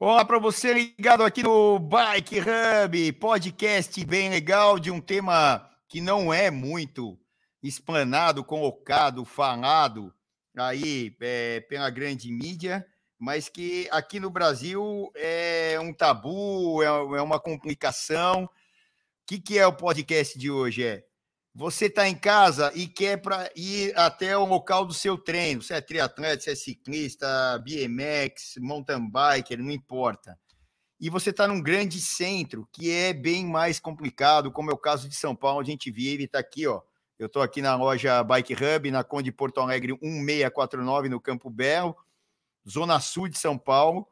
Olá para você ligado aqui no Bike Hub, podcast bem legal de um tema que não é muito explanado, colocado, falado aí é, pela grande mídia, mas que aqui no Brasil é um tabu, é, é uma complicação. O que, que é o podcast de hoje? É você está em casa e quer para ir até o local do seu treino. Você é triatleta, você é ciclista, BMX, mountain biker, não importa. E você está num grande centro, que é bem mais complicado, como é o caso de São Paulo, a gente vive, está aqui, ó. Eu estou aqui na loja Bike Hub, na Conde Porto Alegre 1649, no Campo Belo, Zona Sul de São Paulo.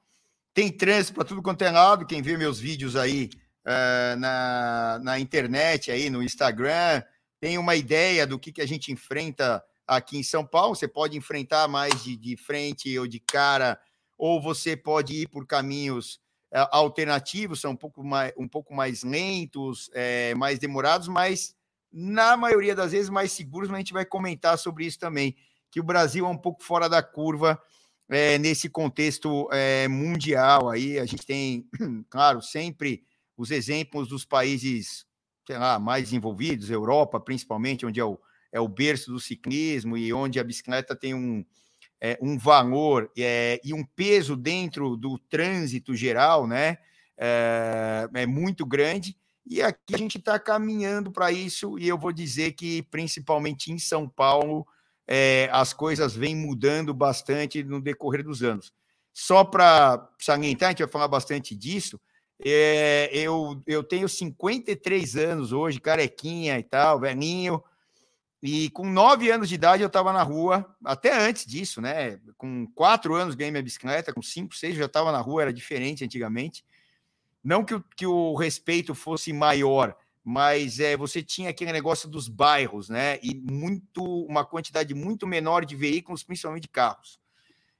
Tem trânsito para tudo quanto é lado. Quem vê meus vídeos aí uh, na, na internet, aí no Instagram, tem uma ideia do que, que a gente enfrenta aqui em São Paulo. Você pode enfrentar mais de, de frente ou de cara, ou você pode ir por caminhos é, alternativos, são um pouco mais, um pouco mais lentos, é, mais demorados, mas na maioria das vezes mais seguros. Mas a gente vai comentar sobre isso também, que o Brasil é um pouco fora da curva é, nesse contexto mundial. Aí a gente tem, claro, sempre os exemplos dos países sei lá, mais desenvolvidos, Europa principalmente, onde é o, é o berço do ciclismo e onde a bicicleta tem um, é, um valor é, e um peso dentro do trânsito geral, né? É, é muito grande. E aqui a gente está caminhando para isso, e eu vou dizer que, principalmente em São Paulo, é, as coisas vêm mudando bastante no decorrer dos anos. Só para salientar, a gente vai falar bastante disso, é, eu, eu tenho 53 anos hoje, carequinha e tal, velhinho. E com nove anos de idade eu estava na rua, até antes disso, né? Com quatro anos ganhei minha bicicleta, com cinco, seis eu já estava na rua, era diferente antigamente. Não que o, que o respeito fosse maior, mas é, você tinha aquele negócio dos bairros, né? E muito, uma quantidade muito menor de veículos, principalmente de carros.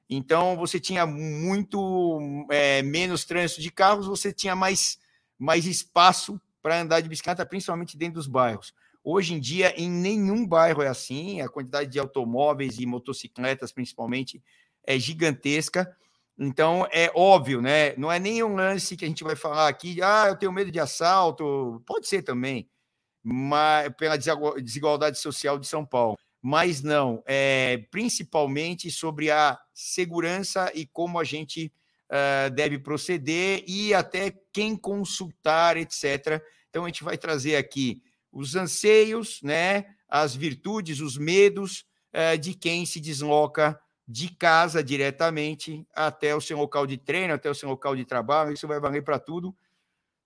Então você tinha muito é, menos trânsito de carros, você tinha mais, mais espaço para andar de bicicleta, principalmente dentro dos bairros. Hoje em dia, em nenhum bairro é assim, a quantidade de automóveis e motocicletas, principalmente, é gigantesca. Então, é óbvio, né? Não é nem um lance que a gente vai falar aqui, ah, eu tenho medo de assalto, pode ser também, mas pela desigualdade social de São Paulo mas não, é, principalmente sobre a segurança e como a gente uh, deve proceder e até quem consultar, etc. Então, a gente vai trazer aqui os anseios, né, as virtudes, os medos uh, de quem se desloca de casa diretamente até o seu local de treino, até o seu local de trabalho, isso vai valer para tudo.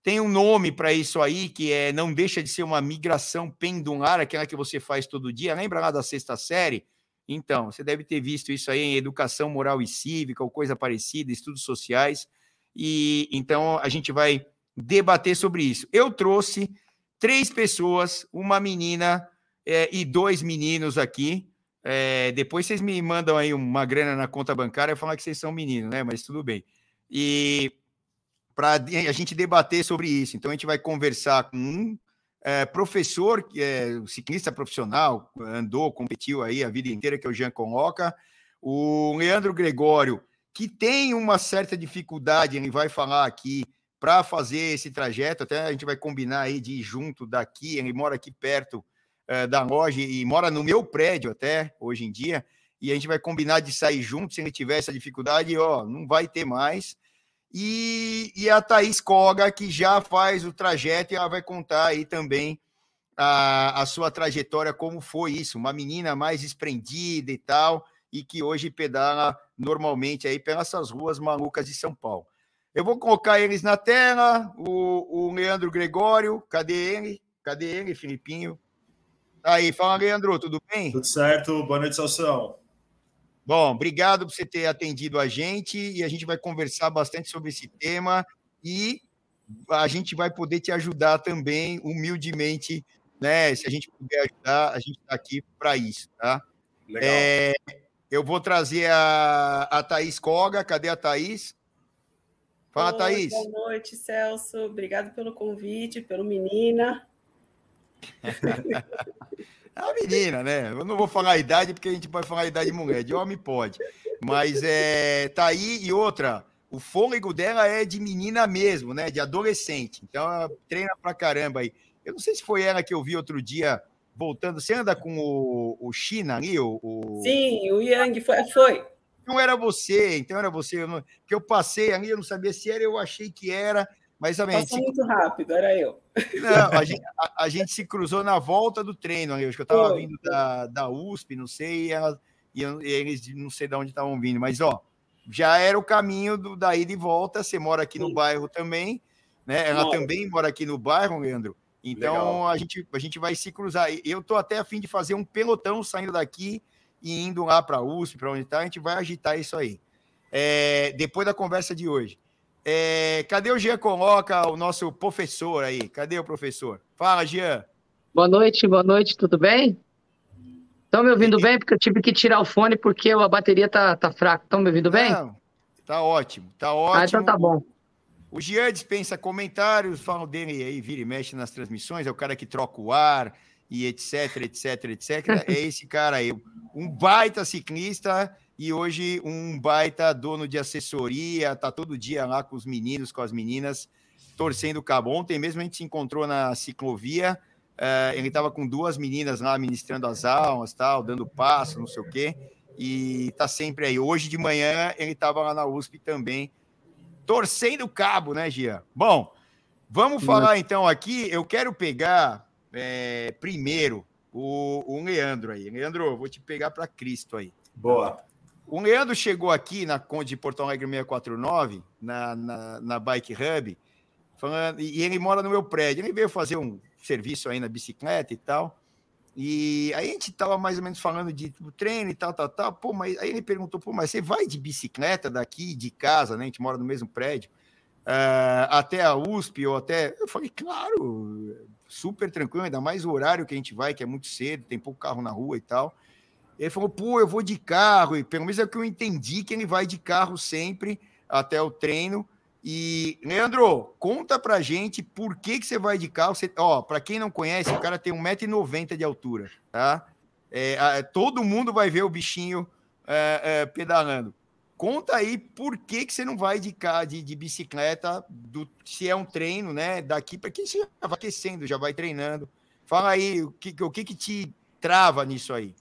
Tem um nome para isso aí, que é não deixa de ser uma migração pendular, aquela que você faz todo dia. Lembra lá da sexta série? Então, você deve ter visto isso aí em educação moral e cívica ou coisa parecida, estudos sociais. E então a gente vai debater sobre isso. Eu trouxe três pessoas, uma menina é, e dois meninos aqui. É, depois vocês me mandam aí uma grana na conta bancária e falar que vocês são meninos, né? Mas tudo bem. E para a gente debater sobre isso. Então, a gente vai conversar com um é, professor, é ciclista profissional, andou, competiu aí a vida inteira, que é o Jean Conroca, o Leandro Gregório, que tem uma certa dificuldade, ele vai falar aqui, para fazer esse trajeto, até a gente vai combinar aí de ir junto daqui, ele mora aqui perto é, da loja e mora no meu prédio até, hoje em dia, e a gente vai combinar de sair junto, se ele tiver essa dificuldade, ó, não vai ter mais, e, e a Thaís Koga, que já faz o trajeto, e ela vai contar aí também a, a sua trajetória, como foi isso, uma menina mais esprendida e tal, e que hoje pedala normalmente aí pelas ruas malucas de São Paulo. Eu vou colocar eles na tela, o, o Leandro Gregório, cadê ele? Cadê ele, Filipinho? Aí, fala, Leandro, tudo bem? Tudo certo, boa noite, Salsão. Bom, obrigado por você ter atendido a gente e a gente vai conversar bastante sobre esse tema e a gente vai poder te ajudar também, humildemente, né? Se a gente puder ajudar, a gente está aqui para isso, tá? Legal. É, eu vou trazer a, a Thaís Koga. Cadê a Thaís? Fala, Oi, Thaís. Boa noite, Celso. Obrigado pelo convite, pelo menina. É uma menina, né? Eu não vou falar a idade, porque a gente pode falar a idade de mulher. De homem pode. Mas é, tá aí. E outra, o fôlego dela é de menina mesmo, né? De adolescente. Então ela treina pra caramba aí. Eu não sei se foi ela que eu vi outro dia voltando. Você anda com o, o China ali? O, o... Sim, o Yang foi. foi. Não era você, então era você. Eu não... Que eu passei ali, eu não sabia se era, eu achei que era. Mas a Passou gente... muito rápido, era eu. Não, a, gente, a, a, gente, se cruzou na volta do treino. Eu acho que eu estava vindo da, da USP, não sei, e, ela, e, eu, e eles não sei de onde estavam vindo, mas ó, já era o caminho do, da ida e volta. Você mora aqui Sim. no bairro também, né? Ela também mora aqui no bairro, Leandro. Então a gente, a gente vai se cruzar. Eu tô até a fim de fazer um pelotão saindo daqui e indo lá para a USP, para onde está. A gente vai agitar isso aí. É, depois da conversa de hoje. É, cadê o Jean Coloca, o nosso professor aí? Cadê o professor? Fala, Jean. Boa noite, boa noite, tudo bem? Estão me ouvindo bem? Porque eu tive que tirar o fone porque a bateria tá, tá fraca. Estão me ouvindo bem? Não, tá ótimo, tá ótimo. Ah, então tá bom. O Jean dispensa comentários, falam dele aí, vira e mexe nas transmissões, é o cara que troca o ar e etc, etc, etc. É esse cara aí, um baita ciclista e hoje um baita dono de assessoria, tá todo dia lá com os meninos, com as meninas, torcendo o cabo. Ontem mesmo a gente se encontrou na ciclovia, Uh, ele estava com duas meninas lá ministrando as aulas, tal, dando passo, não sei o quê, e está sempre aí. Hoje de manhã ele estava lá na USP também, torcendo o cabo, né, Gia? Bom, vamos falar então aqui. Eu quero pegar é, primeiro o, o Leandro aí. Leandro, vou te pegar para Cristo aí. Boa. O Leandro chegou aqui na Conde de Porto Alegre 649, na, na, na Bike Hub, falando, e ele mora no meu prédio. Ele veio fazer um serviço aí na bicicleta e tal. E aí a gente tava mais ou menos falando de treino e tal, tal, tal. Pô, mas aí ele perguntou, pô, mas você vai de bicicleta daqui, de casa, né? A gente mora no mesmo prédio, uh, até a USP ou até. Eu falei, claro, super tranquilo, ainda mais o horário que a gente vai, que é muito cedo, tem pouco carro na rua e tal. Ele falou, pô, eu vou de carro, e pelo menos é o que eu entendi que ele vai de carro sempre até o treino. E, Leandro, conta pra gente por que, que você vai de carro. Você, ó, pra quem não conhece, o cara tem 1,90m de altura, tá? É, todo mundo vai ver o bichinho é, é, pedalando. Conta aí por que, que você não vai de, de, de bicicleta, do, se é um treino, né? Daqui para quem você já vai aquecendo, já vai treinando. Fala aí o que, o que, que te trava nisso aí.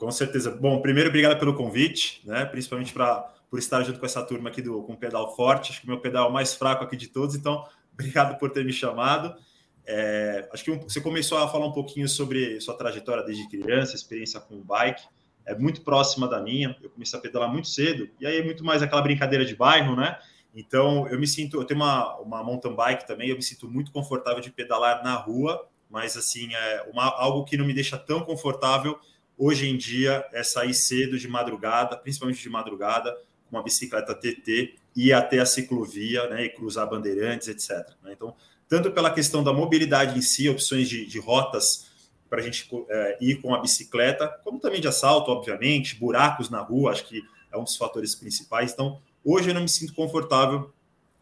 Com certeza. Bom, primeiro, obrigado pelo convite, né? Principalmente para por estar junto com essa turma aqui do com pedal forte. Acho que o meu pedal é o mais fraco aqui de todos, então obrigado por ter me chamado. É, acho que você começou a falar um pouquinho sobre sua trajetória desde criança, experiência com o bike. É muito próxima da minha. Eu comecei a pedalar muito cedo, e aí é muito mais aquela brincadeira de bairro, né? Então eu me sinto, eu tenho uma, uma mountain bike também, eu me sinto muito confortável de pedalar na rua, mas assim, é uma, algo que não me deixa tão confortável hoje em dia é sair cedo de madrugada, principalmente de madrugada, uma bicicleta TT, ir até a ciclovia né, e cruzar bandeirantes, etc. Né? Então, tanto pela questão da mobilidade em si, opções de, de rotas para a gente é, ir com a bicicleta, como também de assalto, obviamente, buracos na rua, acho que é um dos fatores principais. Então, hoje eu não me sinto confortável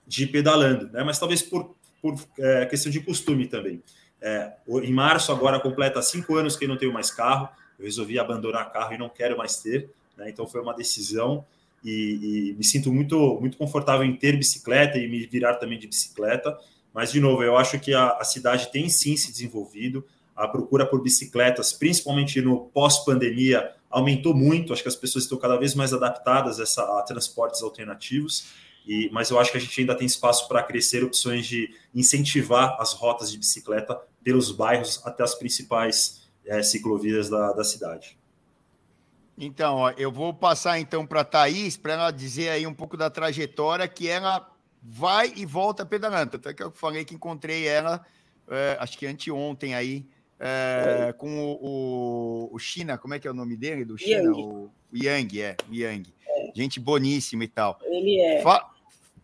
de ir pedalando, né? mas talvez por, por é, questão de costume também. É, em março, agora completa cinco anos que eu não tenho mais carro, eu resolvi abandonar carro e não quero mais ter, né? então foi uma decisão e, e, me sinto muito, muito confortável em ter bicicleta e me virar também de bicicleta. Mas, de novo, eu acho que a, a cidade tem sim se desenvolvido, a procura por bicicletas, principalmente no pós-pandemia, aumentou muito. Acho que as pessoas estão cada vez mais adaptadas a, essa, a transportes alternativos. E, mas eu acho que a gente ainda tem espaço para crescer opções de incentivar as rotas de bicicleta pelos bairros até as principais é, ciclovias da, da cidade. Então, ó, eu vou passar então para a Thaís para ela dizer aí um pouco da trajetória que ela vai e volta pedalando. Até que eu falei que encontrei ela, é, acho que anteontem aí, é, é. com o, o, o, China, como é que é o nome dele? Do China? Yang. O, o Yang, é, o Yang. É. Gente boníssima e tal. Ele é. Fa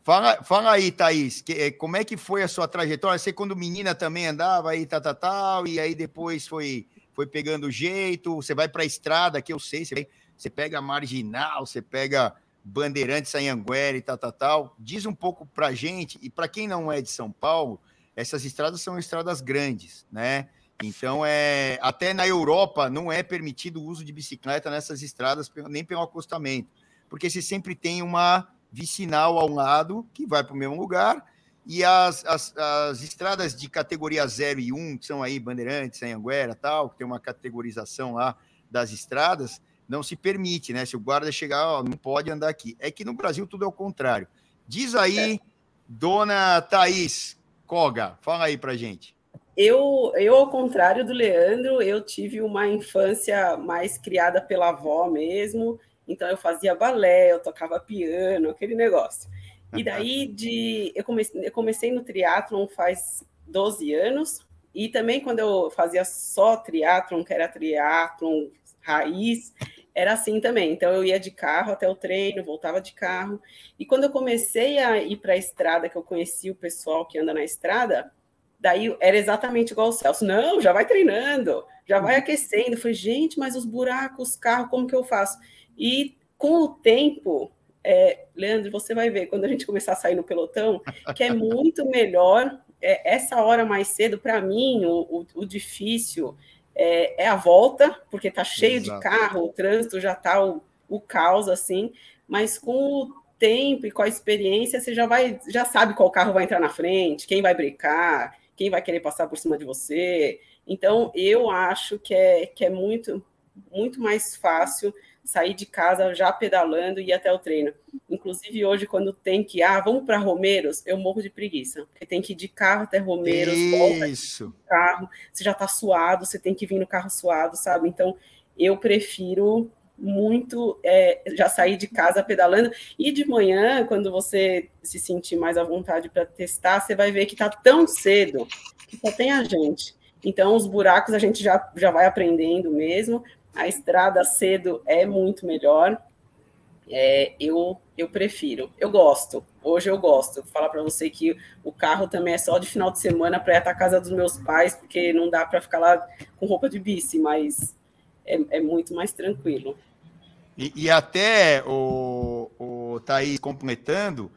fala, fala aí, Thaís, que, é, como é que foi a sua trajetória? Você quando menina também andava aí, tal, tal, tal, e aí depois foi foi pegando jeito, você vai para a estrada, que eu sei, você, você pega Marginal, você pega Bandeirantes, Anhanguera e tal, tal, tal. Diz um pouco para gente, e para quem não é de São Paulo, essas estradas são estradas grandes, né? Então, é, até na Europa não é permitido o uso de bicicleta nessas estradas, nem pelo acostamento, porque você sempre tem uma vicinal ao lado, que vai para o mesmo lugar, e as, as, as, estradas de categoria 0 e 1, que são aí Bandeirantes, Anhanguera tal, que tem uma categorização lá das estradas, não se permite, né? Se o guarda chegar, ó, não pode andar aqui. É que no Brasil tudo é o contrário. Diz aí, é. dona Thaís Koga, fala aí pra gente. Eu, eu, ao contrário do Leandro, eu tive uma infância mais criada pela avó mesmo, então eu fazia balé, eu tocava piano, aquele negócio. E daí de eu comecei, eu comecei no triatlon faz 12 anos, e também quando eu fazia só triatlon, que era triatlon raiz, era assim também. Então eu ia de carro até o treino, voltava de carro. E quando eu comecei a ir para a estrada, que eu conheci o pessoal que anda na estrada, daí era exatamente igual o Celso. Não, já vai treinando, já vai uhum. aquecendo. Eu falei, gente, mas os buracos, os carros, como que eu faço? E com o tempo, é, Leandro, você vai ver quando a gente começar a sair no pelotão, que é muito melhor é, essa hora mais cedo, para mim, o, o, o difícil é, é, a volta, porque tá cheio Exato. de carro, o trânsito já tá o, o caos, assim, mas com o tempo e com a experiência, você já vai, já sabe qual carro vai entrar na frente, quem vai brincar, quem vai querer passar por cima de você. Então, eu acho que é, que é muito, muito mais fácil sair de casa já pedalando e ir até o treino. Inclusive hoje, quando tem que, ah, vamos para Romeiros, eu morro de preguiça, porque tem que ir de carro até Romeiros, Isso. carro, você já está suado, você tem que vir no carro suado, sabe? Então, eu prefiro muito é, já sair de casa pedalando e de manhã, quando você se sentir mais à vontade para testar, você vai ver que está tão cedo que só tem a gente. Então, os buracos a gente já, já vai aprendendo mesmo, a estrada cedo é muito melhor. É, eu, eu prefiro, eu gosto. Hoje eu gosto. Vou falar para você que o carro também é só de final de semana para ir até a casa dos meus pais, porque não dá para ficar lá com roupa de bici, mas é, é muito mais tranquilo. E, e, até o, o Thaís completando,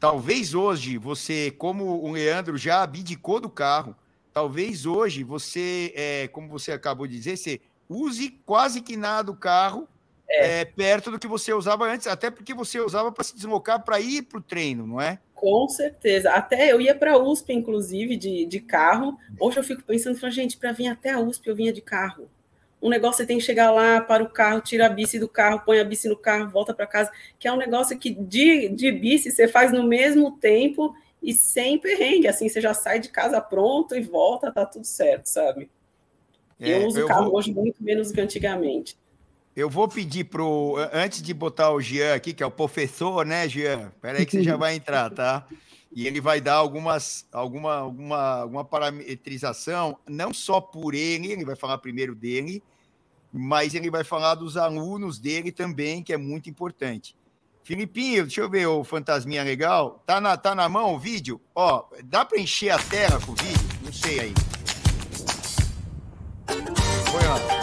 talvez hoje você, como o Leandro já abdicou do carro, talvez hoje você, é, como você acabou de dizer, você use quase que nada o carro é. É, perto do que você usava antes, até porque você usava para se deslocar para ir para o treino, não é? Com certeza. Até eu ia para a USP, inclusive, de, de carro. Hoje eu fico pensando, gente, para vir até a USP eu vinha de carro. Um negócio você tem que chegar lá, para o carro, tira a bici do carro, põe a bici no carro, volta para casa, que é um negócio que de, de bici você faz no mesmo tempo e sem perrengue. Assim, você já sai de casa pronto e volta, tá tudo certo, sabe? É, eu uso eu carro vou... hoje muito menos que antigamente. Eu vou pedir pro. Antes de botar o Jean aqui, que é o professor, né, Jean? Espera aí que você já vai entrar, tá? E ele vai dar algumas, alguma, alguma, alguma parametrização, não só por ele, ele vai falar primeiro dele, mas ele vai falar dos alunos dele também, que é muito importante. Filipinho, deixa eu ver o fantasminha legal. Tá na, tá na mão o vídeo? Ó, dá para encher a tela com o vídeo? Não sei aí. Foi lá.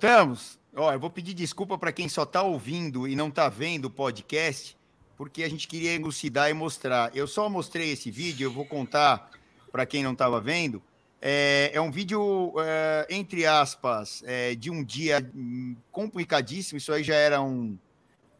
Voltamos. Ó, eu vou pedir desculpa para quem só está ouvindo e não está vendo o podcast, porque a gente queria elucidar e mostrar. Eu só mostrei esse vídeo, eu vou contar para quem não estava vendo. É, é, um vídeo, é, entre aspas, é, de um dia complicadíssimo. Isso aí já era um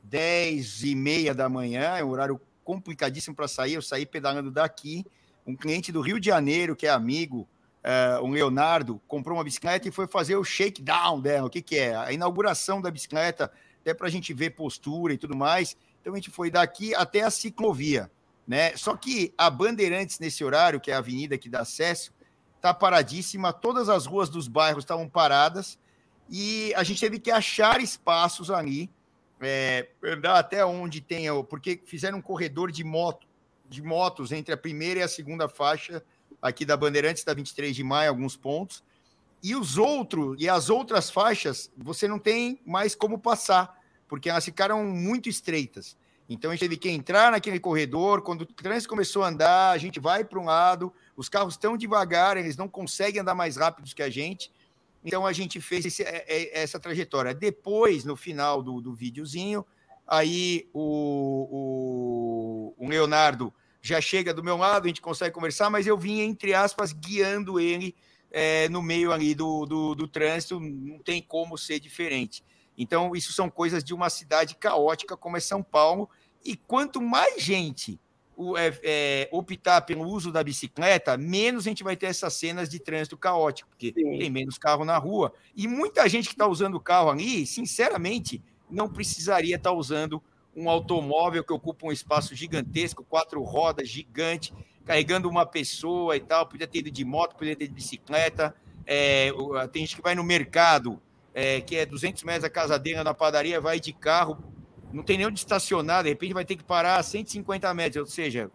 10 e meia da manhã, é um horário complicadíssimo para sair. Eu saí pedalando daqui. Um cliente do Rio de Janeiro, que é amigo, uh, o Leonardo, comprou uma bicicleta e foi fazer o shakedown dela. O que, que é? A inauguração da bicicleta, até para a gente ver postura e tudo mais. Então a gente foi daqui até a ciclovia. Né? Só que a Bandeirantes, nesse horário, que é a avenida que dá acesso, está paradíssima, todas as ruas dos bairros estavam paradas e a gente teve que achar espaços ali, é, andar até onde tem, porque fizeram um corredor de moto, de motos entre a primeira e a segunda faixa aqui da Bandeirantes da 23 de maio, alguns pontos. E os outros e as outras faixas, você não tem mais como passar, porque elas ficaram muito estreitas. Então a gente teve que entrar naquele corredor. Quando o trânsito começou a andar, a gente vai para um lado, os carros estão devagar, eles não conseguem andar mais rápidos que a gente. Então a gente fez esse, é, é, essa trajetória. Depois, no final do, do videozinho, aí o, o, o Leonardo já chega do meu lado, a gente consegue conversar, mas eu vim, entre aspas, guiando ele é, no meio ali do, do, do, trânsito, não tem como ser diferente. Então, isso são coisas de uma cidade caótica como é São Paulo, e quanto mais gente é, é, optar pelo uso da bicicleta, menos a gente vai ter essas cenas de trânsito caótico, porque Sim. tem menos carro na rua. E muita gente que está usando o carro ali, sinceramente, não precisaria estar tá usando um automóvel que ocupa um espaço gigantesco, quatro rodas, gigante, carregando uma pessoa e tal. Podia ter ido de moto, podia ter ido de bicicleta. É, tem gente que vai no mercado, é, que é 200 metros da casadeira na padaria, vai de carro, não tem nem onde estacionar, de repente vai ter que parar a 150 metros, ou seja,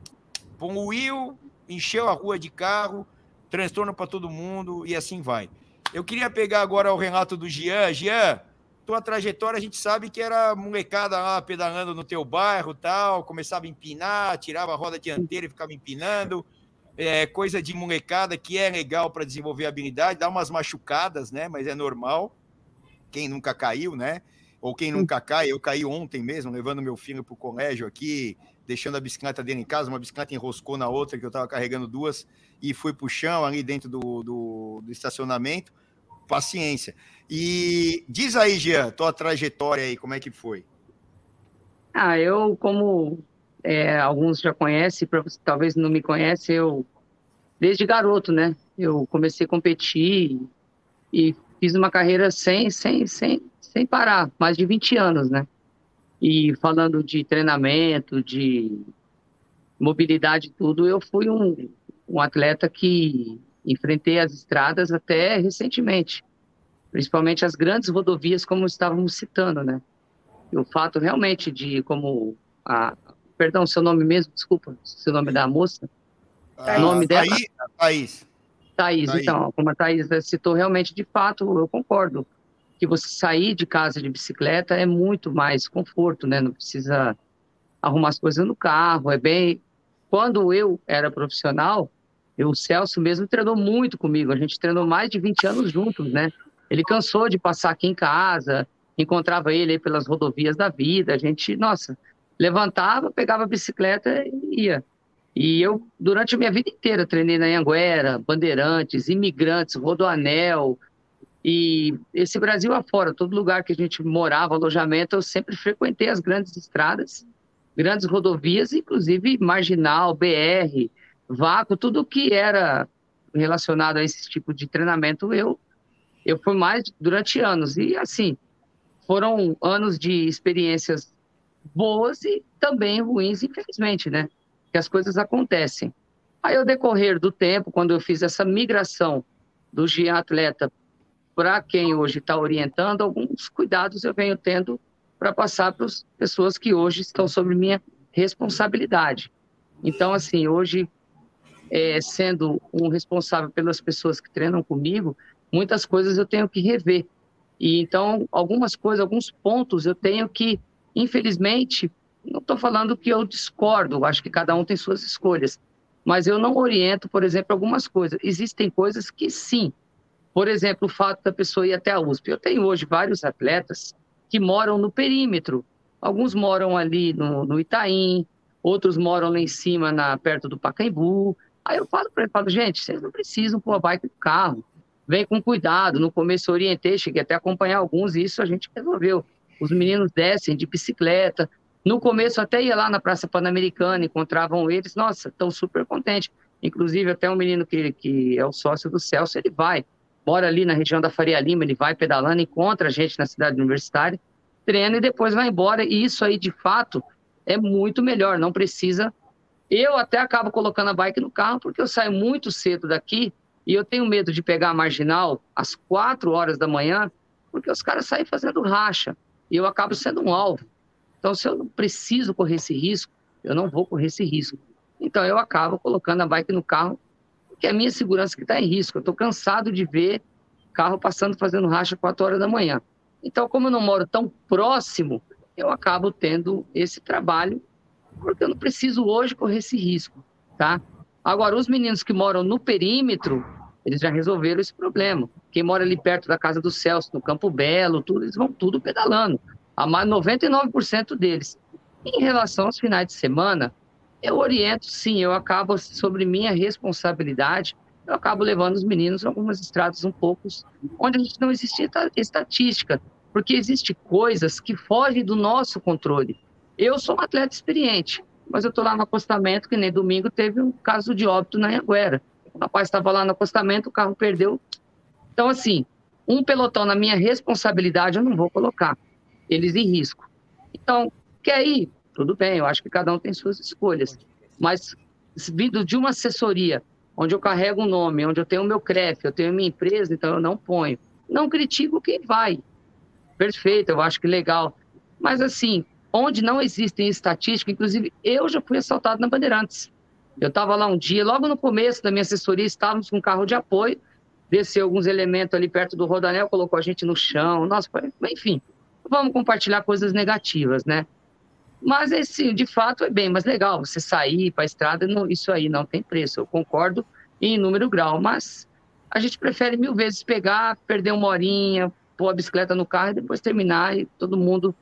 poluiu, encheu a rua de carro, transtorno para todo mundo e assim vai. Eu queria pegar agora o relato do Jean. Jean, tua trajetória a gente sabe que era molecada lá pedalando no teu bairro tal, começava a empinar, tirava a roda dianteira e ficava empinando. É, coisa de molecada que é legal para desenvolver habilidade, dá umas machucadas, né? Mas é normal. Quem nunca caiu, né? Ou quem nunca cai, eu caí ontem mesmo, levando meu filho para o colégio aqui, deixando a bicicleta dele em casa, uma bicicleta enroscou na outra, que eu estava carregando duas, e fui para o chão ali dentro do, do, do estacionamento paciência. E diz aí, Jean, tua trajetória aí, como é que foi? Ah, eu, como é, alguns já conhecem, talvez não me conhecem, eu, desde garoto, né? Eu comecei a competir e fiz uma carreira sem, sem, sem, sem parar, mais de 20 anos, né? E falando de treinamento, de mobilidade, tudo, eu fui um, um atleta que enfrentei as estradas até recentemente, principalmente as grandes rodovias, como estávamos citando, né? E o fato realmente de como a perdão, seu nome mesmo, desculpa, seu nome da moça, ah, o nome dela. Thaís. Thaís. Thaís, então, como a Thaís citou, realmente, de fato, eu concordo que você sair de casa de bicicleta é muito mais conforto, né? Não precisa arrumar as coisas no carro, é bem. Quando eu era profissional, o Celso mesmo treinou muito comigo, a gente treinou mais de 20 anos juntos, né? Ele cansou de passar aqui em casa, encontrava ele aí pelas rodovias da vida, a gente, nossa, levantava, pegava a bicicleta e ia. E eu, durante a minha vida inteira, treinei na Anguera, Bandeirantes, Imigrantes, Rodoanel, e esse Brasil afora, todo lugar que a gente morava, alojamento, eu sempre frequentei as grandes estradas, grandes rodovias, inclusive Marginal, BR, vácuo, tudo que era relacionado a esse tipo de treinamento, eu eu fui mais durante anos e assim foram anos de experiências boas e também ruins, infelizmente, né? Que as coisas acontecem. Aí, ao decorrer do tempo, quando eu fiz essa migração do Gia Atleta para quem hoje está orientando, alguns cuidados eu venho tendo para passar para as pessoas que hoje estão sob minha responsabilidade. Então, assim, hoje é, sendo um responsável pelas pessoas que treinam comigo, muitas coisas eu tenho que rever. E então, algumas coisas, alguns pontos eu tenho que, infelizmente, não estou falando que eu discordo, acho que cada um tem suas escolhas, mas eu não oriento, por exemplo, algumas coisas. Existem coisas que sim. Por exemplo, o fato da pessoa ir até a USP. Eu tenho hoje vários atletas que moram no perímetro Alguns moram ali no, no Itaim, outros moram lá em cima, na, perto do Pacaembu. Aí eu falo para ele, falo, gente, vocês não precisam pôr a bike no carro. Vem com cuidado. No começo orientei, cheguei até a acompanhar alguns, e isso a gente resolveu. Os meninos descem de bicicleta. No começo até ia lá na Praça Pan-Americana, encontravam eles, nossa, estão super contentes. Inclusive, até um menino que, que é o sócio do Celso, ele vai, mora ali na região da Faria Lima, ele vai pedalando, encontra a gente na cidade universitária, treina e depois vai embora. E isso aí, de fato, é muito melhor, não precisa. Eu até acabo colocando a bike no carro, porque eu saio muito cedo daqui e eu tenho medo de pegar a marginal às quatro horas da manhã, porque os caras saem fazendo racha e eu acabo sendo um alvo. Então, se eu não preciso correr esse risco, eu não vou correr esse risco. Então, eu acabo colocando a bike no carro, porque é a minha segurança que está em risco. Eu estou cansado de ver carro passando fazendo racha quatro horas da manhã. Então, como eu não moro tão próximo, eu acabo tendo esse trabalho, porque eu não preciso hoje correr esse risco, tá? Agora, os meninos que moram no perímetro, eles já resolveram esse problema. Quem mora ali perto da casa do Celso, no Campo Belo, tudo, eles vão tudo pedalando. A mais 99% deles. Em relação aos finais de semana, eu oriento sim, eu acabo sobre minha responsabilidade, eu acabo levando os meninos a algumas estradas um pouco onde a gente não existe estatística, porque existe coisas que fogem do nosso controle. Eu sou um atleta experiente, mas eu estou lá no acostamento, que nem domingo teve um caso de óbito na Anguera. O rapaz estava lá no acostamento, o carro perdeu. Então, assim, um pelotão na minha responsabilidade eu não vou colocar. Eles em risco. Então, quer ir? Tudo bem, eu acho que cada um tem suas escolhas. Mas, vindo de uma assessoria, onde eu carrego um nome, onde eu tenho o meu CREF, eu tenho minha empresa, então eu não ponho. Não critico quem vai perfeito, eu acho que legal. Mas assim, onde não existem estatísticas, inclusive eu já fui assaltado na Bandeirantes. Eu estava lá um dia, logo no começo da minha assessoria, estávamos com um carro de apoio, desceu alguns elementos ali perto do Rodanel, colocou a gente no chão, nossa, enfim, vamos compartilhar coisas negativas, né? Mas, esse, de fato, é bem mais legal você sair para a estrada, não, isso aí não tem preço, eu concordo em número grau, mas a gente prefere mil vezes pegar, perder uma horinha, pôr a bicicleta no carro e depois terminar e todo mundo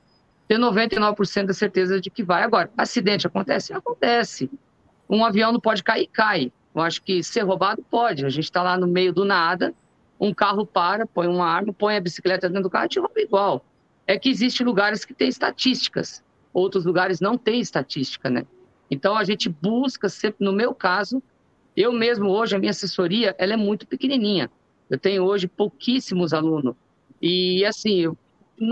ter 99% da certeza de que vai. Agora, acidente acontece? Acontece. Um avião não pode cair, cai. Eu acho que ser roubado pode. A gente está lá no meio do nada, um carro para, põe uma arma, põe a bicicleta dentro do carro e te rouba igual. É que existem lugares que têm estatísticas, outros lugares não têm estatística, né? Então a gente busca sempre, no meu caso, eu mesmo hoje, a minha assessoria, ela é muito pequenininha. Eu tenho hoje pouquíssimos alunos. E assim,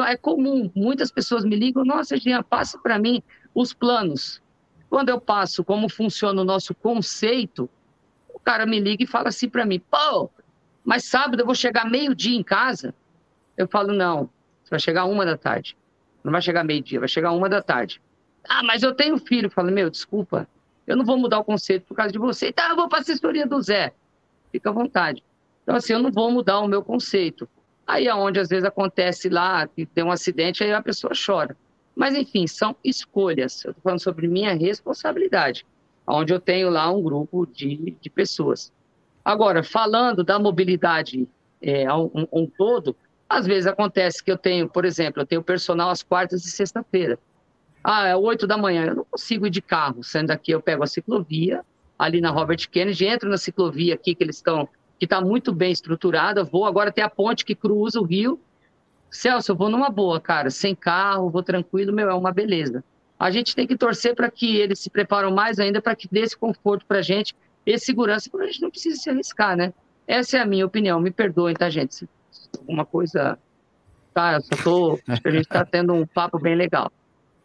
é comum, muitas pessoas me ligam, nossa, Jean, passa para mim os planos. Quando eu passo como funciona o nosso conceito, o cara me liga e fala assim para mim, pô, mas sábado eu vou chegar meio-dia em casa? Eu falo, não, você vai chegar uma da tarde. Não vai chegar meio-dia, vai chegar uma da tarde. Ah, mas eu tenho filho. Eu falo, meu, desculpa, eu não vou mudar o conceito por causa de você. Então eu vou para a assessoria do Zé. Fica à vontade. Então, assim, eu não vou mudar o meu conceito. Aí é onde às vezes acontece lá, que tem um acidente, aí a pessoa chora. Mas, enfim, são escolhas. Eu estou falando sobre minha responsabilidade, onde eu tenho lá um grupo de, de pessoas. Agora, falando da mobilidade é, um, um todo, às vezes acontece que eu tenho, por exemplo, eu tenho personal às quartas e sexta-feira. Ah, é oito da manhã, eu não consigo ir de carro, sendo daqui eu pego a ciclovia, ali na Robert Kennedy, entro na ciclovia aqui que eles estão que está muito bem estruturada. Vou agora ter a ponte que cruza o rio. Celso, eu vou numa boa, cara, sem carro, vou tranquilo, meu, é uma beleza. A gente tem que torcer para que eles se preparam mais ainda para que dê esse conforto para a gente e segurança, porque a gente não precisa se arriscar, né? Essa é a minha opinião. Me perdoem, tá, gente? Se alguma coisa. Tá, eu só tô. Acho que a gente está tendo um papo bem legal.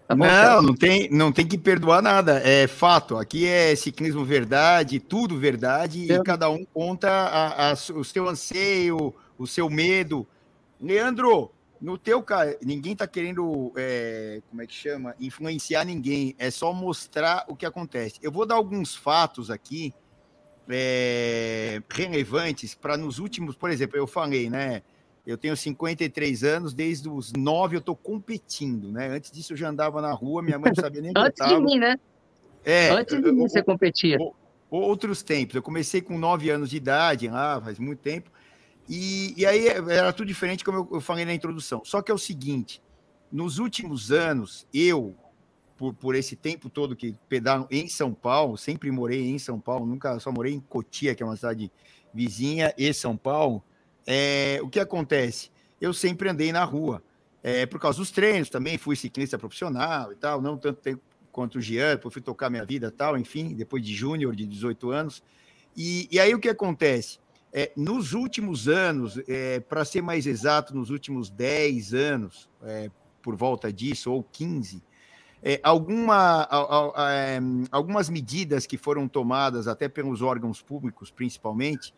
Tá bom, não, não tem, não tem que perdoar nada. É fato. Aqui é ciclismo verdade, tudo verdade, e cada um conta a, a, o seu anseio, o seu medo. Leandro, no teu caso, ninguém está querendo, é, como é que chama? Influenciar ninguém. É só mostrar o que acontece. Eu vou dar alguns fatos aqui é, relevantes para nos últimos, por exemplo, eu falei, né? Eu tenho 53 anos, desde os 9 eu estou competindo, né? Antes disso eu já andava na rua, minha mãe não sabia nem Antes de mim, né? É, Antes de mim você competia. Outros tempos. Eu comecei com 9 anos de idade, lá faz muito tempo. E, e aí era tudo diferente, como eu, falei na introdução. Só que é o seguinte: nos últimos anos, eu, por, por esse tempo todo que pedalo em São Paulo, sempre morei em São Paulo, nunca só morei em Cotia, que é uma cidade vizinha, e São Paulo. É, o que acontece? Eu sempre andei na rua. É, por causa dos treinos também, fui ciclista profissional e tal, não tanto tempo quanto o Jean, depois fui tocar minha vida tal, enfim, depois de júnior, de 18 anos. E, e aí o que acontece? É, nos últimos anos, é, para ser mais exato, nos últimos 10 anos, é, por volta disso, ou 15, é, alguma, a, a, é, algumas medidas que foram tomadas até pelos órgãos públicos, principalmente,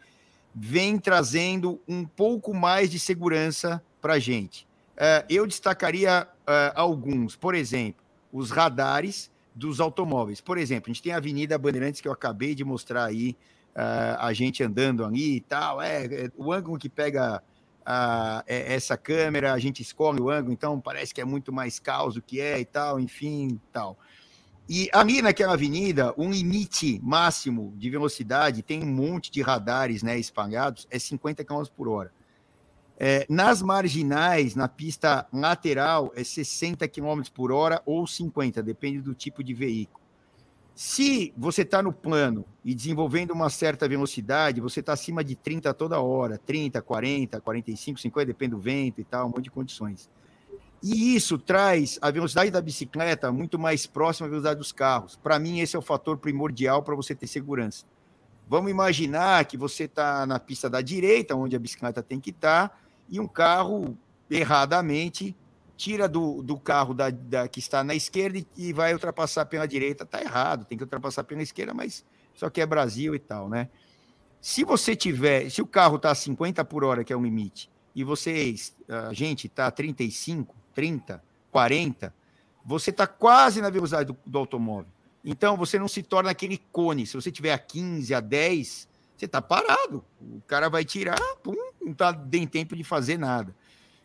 vêm trazendo um pouco mais de segurança para a gente. É, eu destacaria alguns, por exemplo, os radares dos automóveis. Por exemplo, a gente tem a Avenida Bandeirantes que eu acabei de mostrar aí, uh, a gente andando ali e tal. É, é o ângulo que pega uh, essa câmera, a gente escolhe o ângulo, então parece que é muito mais caos do que é e tal, enfim, tal. E ali naquela avenida, um limite máximo de velocidade, tem um monte de radares né, espalhados, é 50 km por hora. É, nas marginais, na pista lateral, é 60 km por hora ou 50, depende do tipo de veículo. Se você está no plano e desenvolvendo uma certa velocidade, você está acima de 30 toda hora, 30, 40, 45, 50, depende do vento e tal, um monte de condições. E isso traz a velocidade da bicicleta muito mais próxima à velocidade dos carros. Para mim, esse é o fator primordial para você ter segurança. Vamos imaginar que você está na pista da direita, onde a bicicleta tem que estar, tá, e um carro erradamente tira do, do carro da, da, que está na esquerda e, vai ultrapassar pela direita. Está errado, tem que ultrapassar pela esquerda, mas só que é Brasil e tal, né? Se você tiver, se o carro está a 50 por hora, que é o limite, e vocês, a gente está a 35, 30, 40, você está quase na velocidade do, do, automóvel. Então você não se torna aquele cone. Se você tiver a 15, a 10, você está parado. O cara vai tirar, pum, não está nem tempo de fazer nada.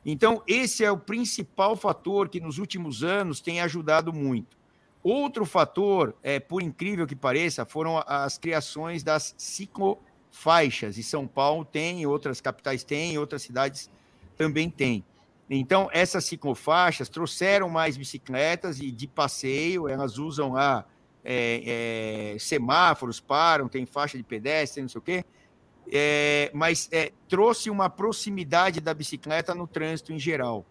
Então, esse é o principal fator que nos últimos anos tem ajudado muito. Outro fator, é, por incrível que pareça, foram as criações das ciclofaixas. E São Paulo tem, outras capitais têm, outras cidades também têm. Então, essas ciclofaixas trouxeram mais bicicletas e de passeio, elas usam lá é, é, semáforos, param, tem faixa de pedestre, não sei o quê é, mas é, trouxe uma proximidade da bicicleta no trânsito em geral.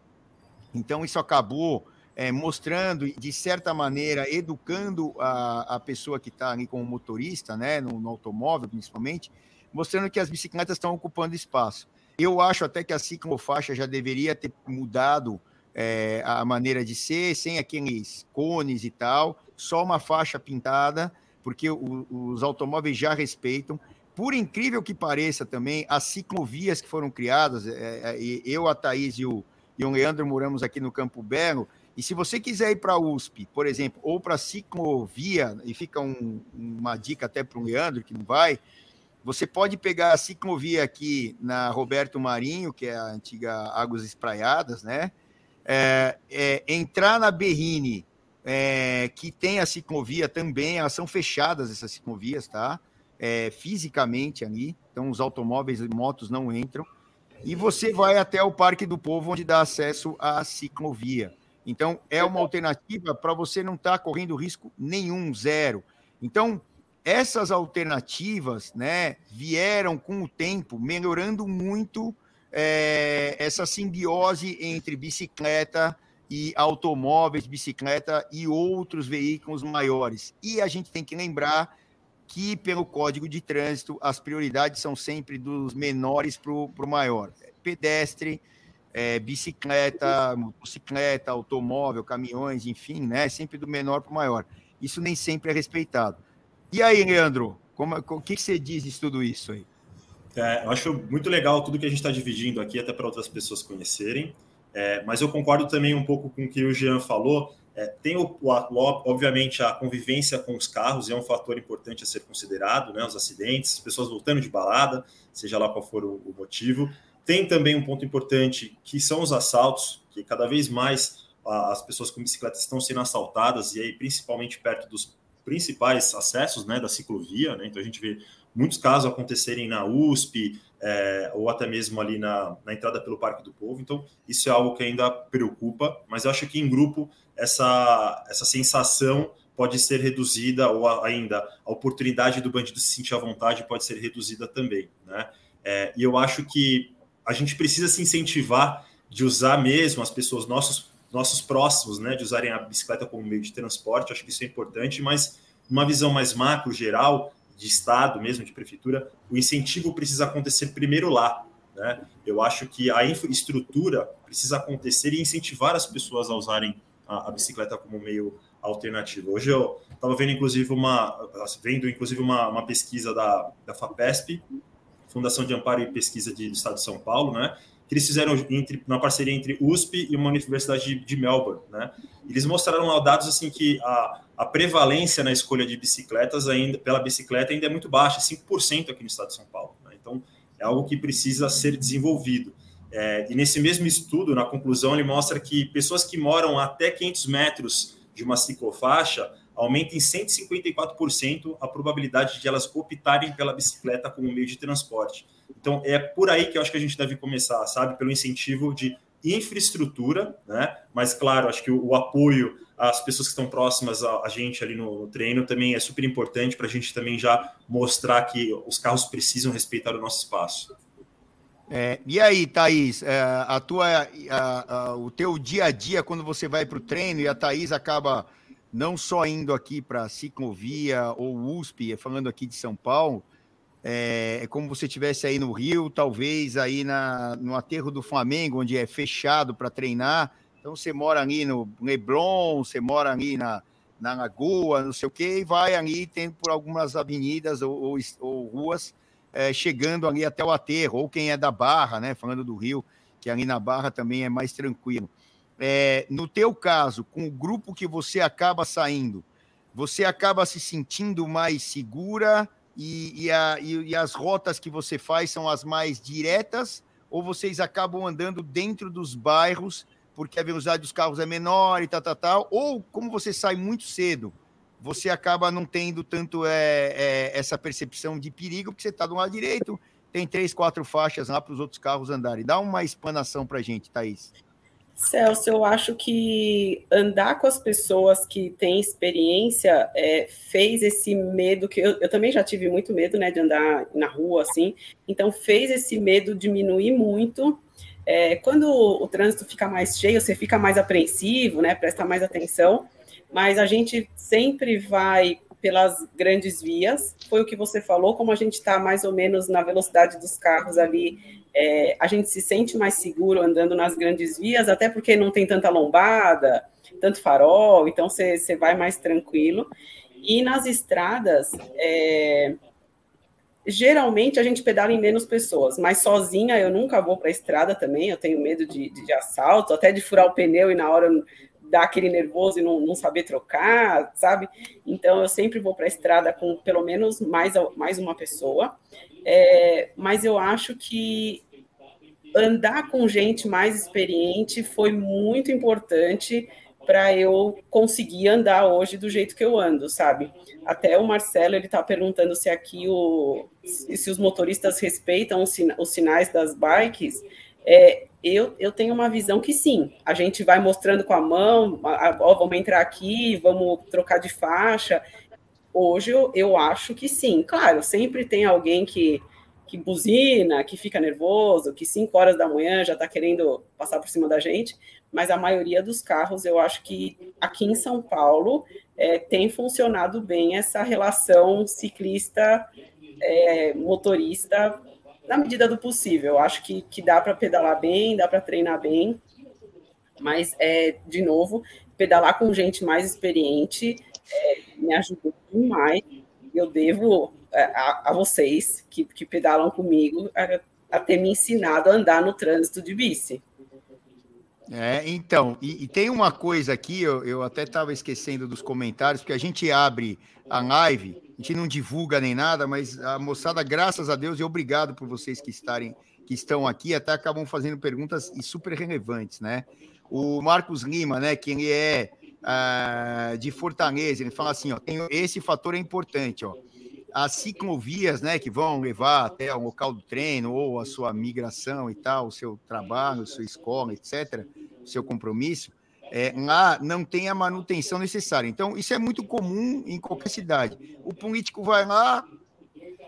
Então, isso acabou é, mostrando, de certa maneira, educando a, a pessoa que está ali como motorista, né, no, no, automóvel principalmente, mostrando que as bicicletas estão ocupando espaço. Eu acho até que a ciclofaixa já deveria ter mudado é, a maneira de ser, sem aqueles cones e tal, só uma faixa pintada, porque o, os automóveis já respeitam por incrível que pareça também, as ciclovias que foram criadas, é, é, eu, a Thaís e o, e o Leandro moramos aqui no Campo Belo, e se você quiser ir para a USP, por exemplo, ou para a ciclovia, e fica um, uma dica até para o Leandro, que não vai, você pode pegar a ciclovia aqui na Roberto Marinho, que é a antiga Águas Espraiadas, né? É, é, entrar na Berrine, é, que tem a ciclovia também, elas são fechadas essas ciclovias, tá? É, fisicamente ali, então os automóveis e motos não entram, e você vai até o Parque do Povo, onde dá acesso à ciclovia. Então, é uma alternativa para você não estar tá correndo risco nenhum, zero. Então, essas alternativas né, vieram com o tempo melhorando muito é, essa simbiose entre bicicleta e automóveis, bicicleta e outros veículos maiores. E a gente tem que lembrar que, pelo Código de Trânsito, as prioridades são sempre dos menores para o maior. Pedestre, é, bicicleta, motocicleta, automóvel, caminhões, enfim, né? Sempre do menor para o maior. Isso nem sempre é respeitado. E aí, Leandro, como, o que, que você diz de tudo isso aí? É, eu acho muito legal tudo que a gente está dividindo aqui, até para outras pessoas conhecerem. É, mas eu concordo também um pouco com o que o Jean falou é, tem, o, o, obviamente, a convivência com os carros, é um fator importante a ser considerado, né? Os acidentes, as pessoas voltando de balada, seja lá qual for o, o motivo. Tem também um ponto importante, que são os assaltos, que cada vez mais a, as pessoas com bicicleta estão sendo assaltadas, e aí principalmente perto dos principais acessos né, da ciclovia, né? Então a gente vê muitos casos acontecerem na USP é, ou até mesmo ali na, na entrada pelo Parque do Povo. Então isso é algo que ainda preocupa, mas eu acho que em grupo essa, essa sensação pode ser reduzida ou ainda a oportunidade do bandido se sentir à vontade pode ser reduzida também, né? É, e eu acho que a gente precisa se incentivar de usar mesmo as pessoas, nossos, nossos próximos, né, de usarem a bicicleta como meio de transporte, acho que isso é importante, mas uma visão mais macro, geral, de Estado mesmo, de prefeitura, o incentivo precisa acontecer primeiro lá. Né? Eu acho que a infraestrutura precisa acontecer e incentivar as pessoas a usarem a, a bicicleta como meio alternativo. Hoje eu estava vendo, inclusive, uma, vendo, inclusive, uma, uma pesquisa da, da FAPESP, Fundação de Amparo e Pesquisa de, do Estado de São Paulo, né? Que eles fizeram entre, uma parceria entre USP e uma universidade de, de Melbourne, né? Eles mostraram dados assim que a, a prevalência na escolha de bicicletas ainda pela bicicleta ainda é muito baixa, 5% aqui no Estado de São Paulo. Né? Então é algo que precisa ser desenvolvido. É, e nesse mesmo estudo, na conclusão, ele mostra que pessoas que moram até 500 metros de uma ciclofaixa aumenta em 154% a probabilidade de elas optarem pela bicicleta como meio de transporte. Então, é por aí que eu acho que a gente deve começar, sabe? Pelo incentivo de infraestrutura, né? Mas, claro, acho que o, o apoio às pessoas que estão próximas a, a gente ali no, no, treino também é super importante para a gente também já mostrar que os carros precisam respeitar o nosso espaço. É, e aí, Thaís, é, a tua, a, a, o teu dia a dia quando você vai para o treino e a Thaís acaba não só indo aqui para Ciclovia ou USP, falando aqui de São Paulo, é, é como se estivesse aí no Rio, talvez aí na, no aterro do Flamengo, onde é fechado para treinar. Então você mora ali no Leblon, você mora ali na, na Lagoa, não sei o quê, e vai ali, tem por algumas avenidas ou, ou, ou ruas, é, chegando ali até o aterro, ou quem é da Barra, né? Falando do Rio, que ali na Barra também é mais tranquilo. É, no teu caso, com o grupo que você acaba saindo, você acaba se sentindo mais segura e, e, a, e, e as rotas que você faz são as mais diretas ou vocês acabam andando dentro dos bairros porque a velocidade dos carros é menor e tal, tal, tal, ou como você sai muito cedo, você acaba não tendo tanto é, é, essa percepção de perigo, porque você está do lado direito, tem três, quatro faixas lá para os outros carros andarem. Dá uma explanação para a gente, Thaís. Celso, eu acho que andar com as pessoas que têm experiência é, fez esse medo que eu, eu, também já tive muito medo, né, de andar na rua assim. Então fez esse medo diminuir muito. É, quando o, trânsito fica mais cheio, você fica mais apreensivo, né, presta mais atenção. Mas a gente sempre vai pelas grandes vias. Foi o que você falou, como a gente está mais ou menos na velocidade dos carros ali é, a gente se sente mais seguro andando nas grandes vias, até porque não tem tanta lombada, tanto farol, então você vai mais tranquilo. E nas estradas, é, geralmente a gente pedala em menos pessoas, mas sozinha eu nunca vou para a estrada também, eu tenho medo de, de, de, assalto, até de furar o pneu e na hora dar aquele nervoso e não, não saber trocar, sabe? Então eu sempre vou para a estrada com pelo menos mais, mais uma pessoa. É, mas eu acho que andar com gente mais experiente foi muito importante para eu conseguir andar hoje do jeito que eu ando, sabe? Até o Marcelo ele está perguntando se aqui o se os motoristas respeitam os, sinais das bikes. É, eu, eu tenho uma visão que sim. A gente vai mostrando com a mão, ó, vamos entrar aqui, vamos trocar de faixa. Hoje eu, eu acho que sim. Claro, sempre tem alguém que, que buzina, que fica nervoso, que 5 horas da manhã já está querendo passar por cima da gente, mas a maioria dos carros, eu acho que aqui em São Paulo é, tem funcionado bem essa relação ciclista-motorista é, na medida do possível. Eu acho que, que dá para pedalar bem, dá para treinar bem, mas, é, de novo, pedalar com gente mais experiente é, me ajudou demais. Eu devo é, a, a vocês que, que, pedalam comigo a, a, ter me ensinado a andar no trânsito de bici. É, então, e, e tem uma coisa aqui, eu, eu até estava esquecendo dos comentários, porque a gente abre a live, gente não divulga nem nada, mas a moçada, graças a Deus, e obrigado por vocês que estarem que estão aqui, até acabam fazendo perguntas e super relevantes, né? O Marcos Lima, né, que ele é uh, de Fortaleza, ele fala assim, ó, esse fator é importante, ó, as ciclovias, né, que vão levar até o local do treino ou a sua migração e tal, o seu trabalho, sua escola, etc., o seu compromisso, é, lá não tem a manutenção necessária. Então, isso é muito comum em qualquer cidade. O político vai lá,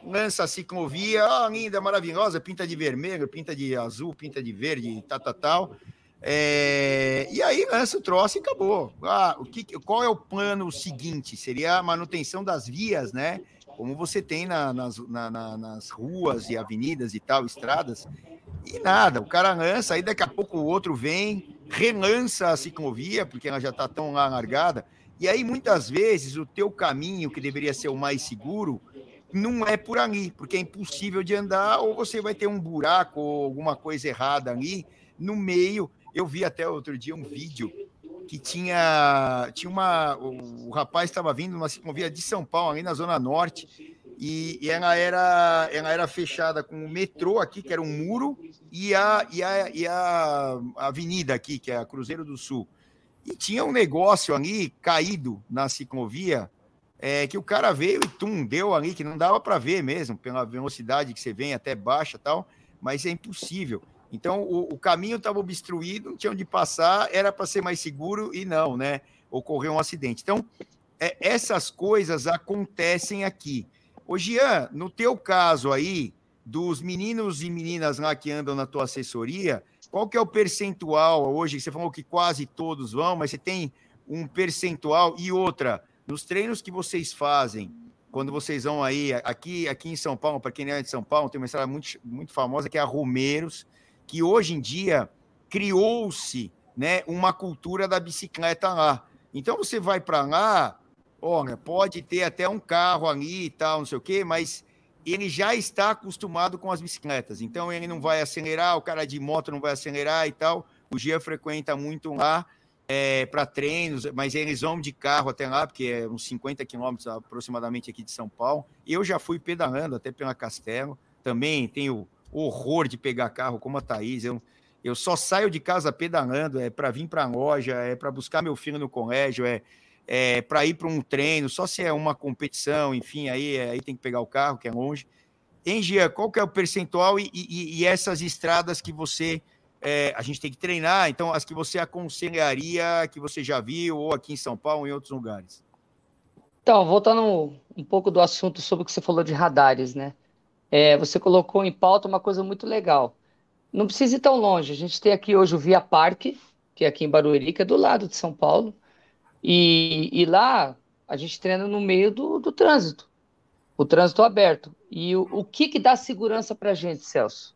lança a ciclovia, oh, linda, maravilhosa, pinta de vermelho, pinta de azul, pinta de verde, tal, tal, tal. É, e aí lança o troço e acabou. Ah, o que, qual é o plano seguinte? Seria a manutenção das vias, né? Como você tem na, nas, na, na, nas ruas e avenidas e tal, estradas. E nada, o cara lança, aí daqui a pouco o outro vem, relança a ciclovia, porque ela já está tão lá largada. E aí, muitas vezes, o teu caminho, que deveria ser o mais seguro, não é por ali, porque é impossível de andar, ou você vai ter um buraco ou alguma coisa errada ali no meio. Eu vi até outro dia um vídeo que tinha, tinha uma. O, o rapaz estava vindo numa ciclovia de São Paulo, ali na Zona Norte, e, ela, era, ela era fechada com o metrô aqui, que era um muro, e a, e a, e a avenida aqui, que é a Cruzeiro do Sul. E tinha um negócio ali caído na ciclovia é, que o cara veio e tum, deu ali, que não dava para ver mesmo, pela velocidade que você vem até baixa tal, mas é impossível. Então o, o caminho estava obstruído, não tinha onde passar, era para ser mais seguro e não, né? Ocorreu um acidente. Então, é, essas coisas acontecem aqui. Ô, Jean, no teu caso aí, dos meninos e meninas lá que andam na tua assessoria, qual que é o percentual hoje? Você falou que quase todos vão, mas você tem um percentual e outra nos treinos que vocês fazem, quando vocês vão aí, aqui, aqui em São Paulo, para quem é de São Paulo, tem uma história muito, muito famosa que é a Romeiros, que hoje em dia criou-se né, uma cultura da bicicleta lá. Então você vai para lá, olha, pode ter até um carro ali e tal, não sei o quê, mas ele já está acostumado com as bicicletas. Então ele não vai acelerar, o cara de moto não vai acelerar e tal. O Gia frequenta muito lá é, para treinos, mas eles vão de carro até lá, porque é uns 50 quilômetros aproximadamente aqui de São Paulo. Eu já fui pedalando até pela Castelo, também tenho horror de pegar carro como a Thaís. Eu, eu só saio de casa pedalando, é para vir para a loja, é para buscar meu filho no colégio, é, é para ir para um treino, só se é uma competição, enfim, aí, aí tem que pegar o carro, que é longe. Gia, qual que é o percentual e, e, e essas estradas que você é, a gente tem que treinar, então as que você aconselharia, que você já viu, ou aqui em São Paulo, ou em outros lugares? Então, voltando um pouco do assunto sobre o que você falou de radares, né? É, você colocou em pauta uma coisa muito legal. Não precisa ir tão longe. A gente tem aqui hoje o Via Parque, que é aqui em Barueri, que é do lado de São Paulo. E, e lá a gente treina no meio do, do trânsito, o trânsito aberto. E o, o que, que dá segurança para a gente, Celso?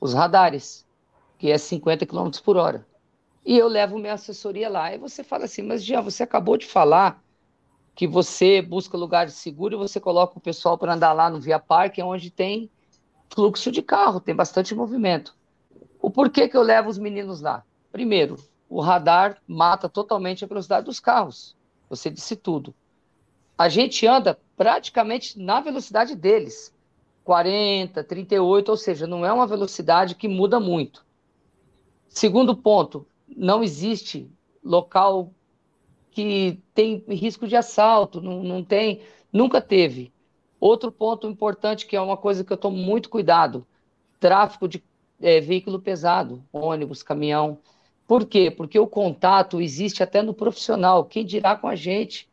Os radares que é 50 km por hora. E eu levo minha assessoria lá. E você fala assim, mas Jean, você acabou de falar que você busca lugar seguro e você coloca o pessoal para andar lá no Via Parque, onde tem fluxo de carro, tem bastante movimento. O porquê que eu levo os meninos lá? Primeiro, o radar mata totalmente a velocidade dos carros. Você disse tudo. A gente anda praticamente na velocidade deles. 40, 38, ou seja, não é uma velocidade que muda muito. Segundo ponto, não existe local que tem risco de assalto, não, não tem, nunca teve. Outro ponto importante, que é uma coisa que eu tomo muito cuidado, tráfego de é, veículo pesado, ônibus, caminhão. Por quê? Porque o contato existe até no profissional, quem dirá com a gente,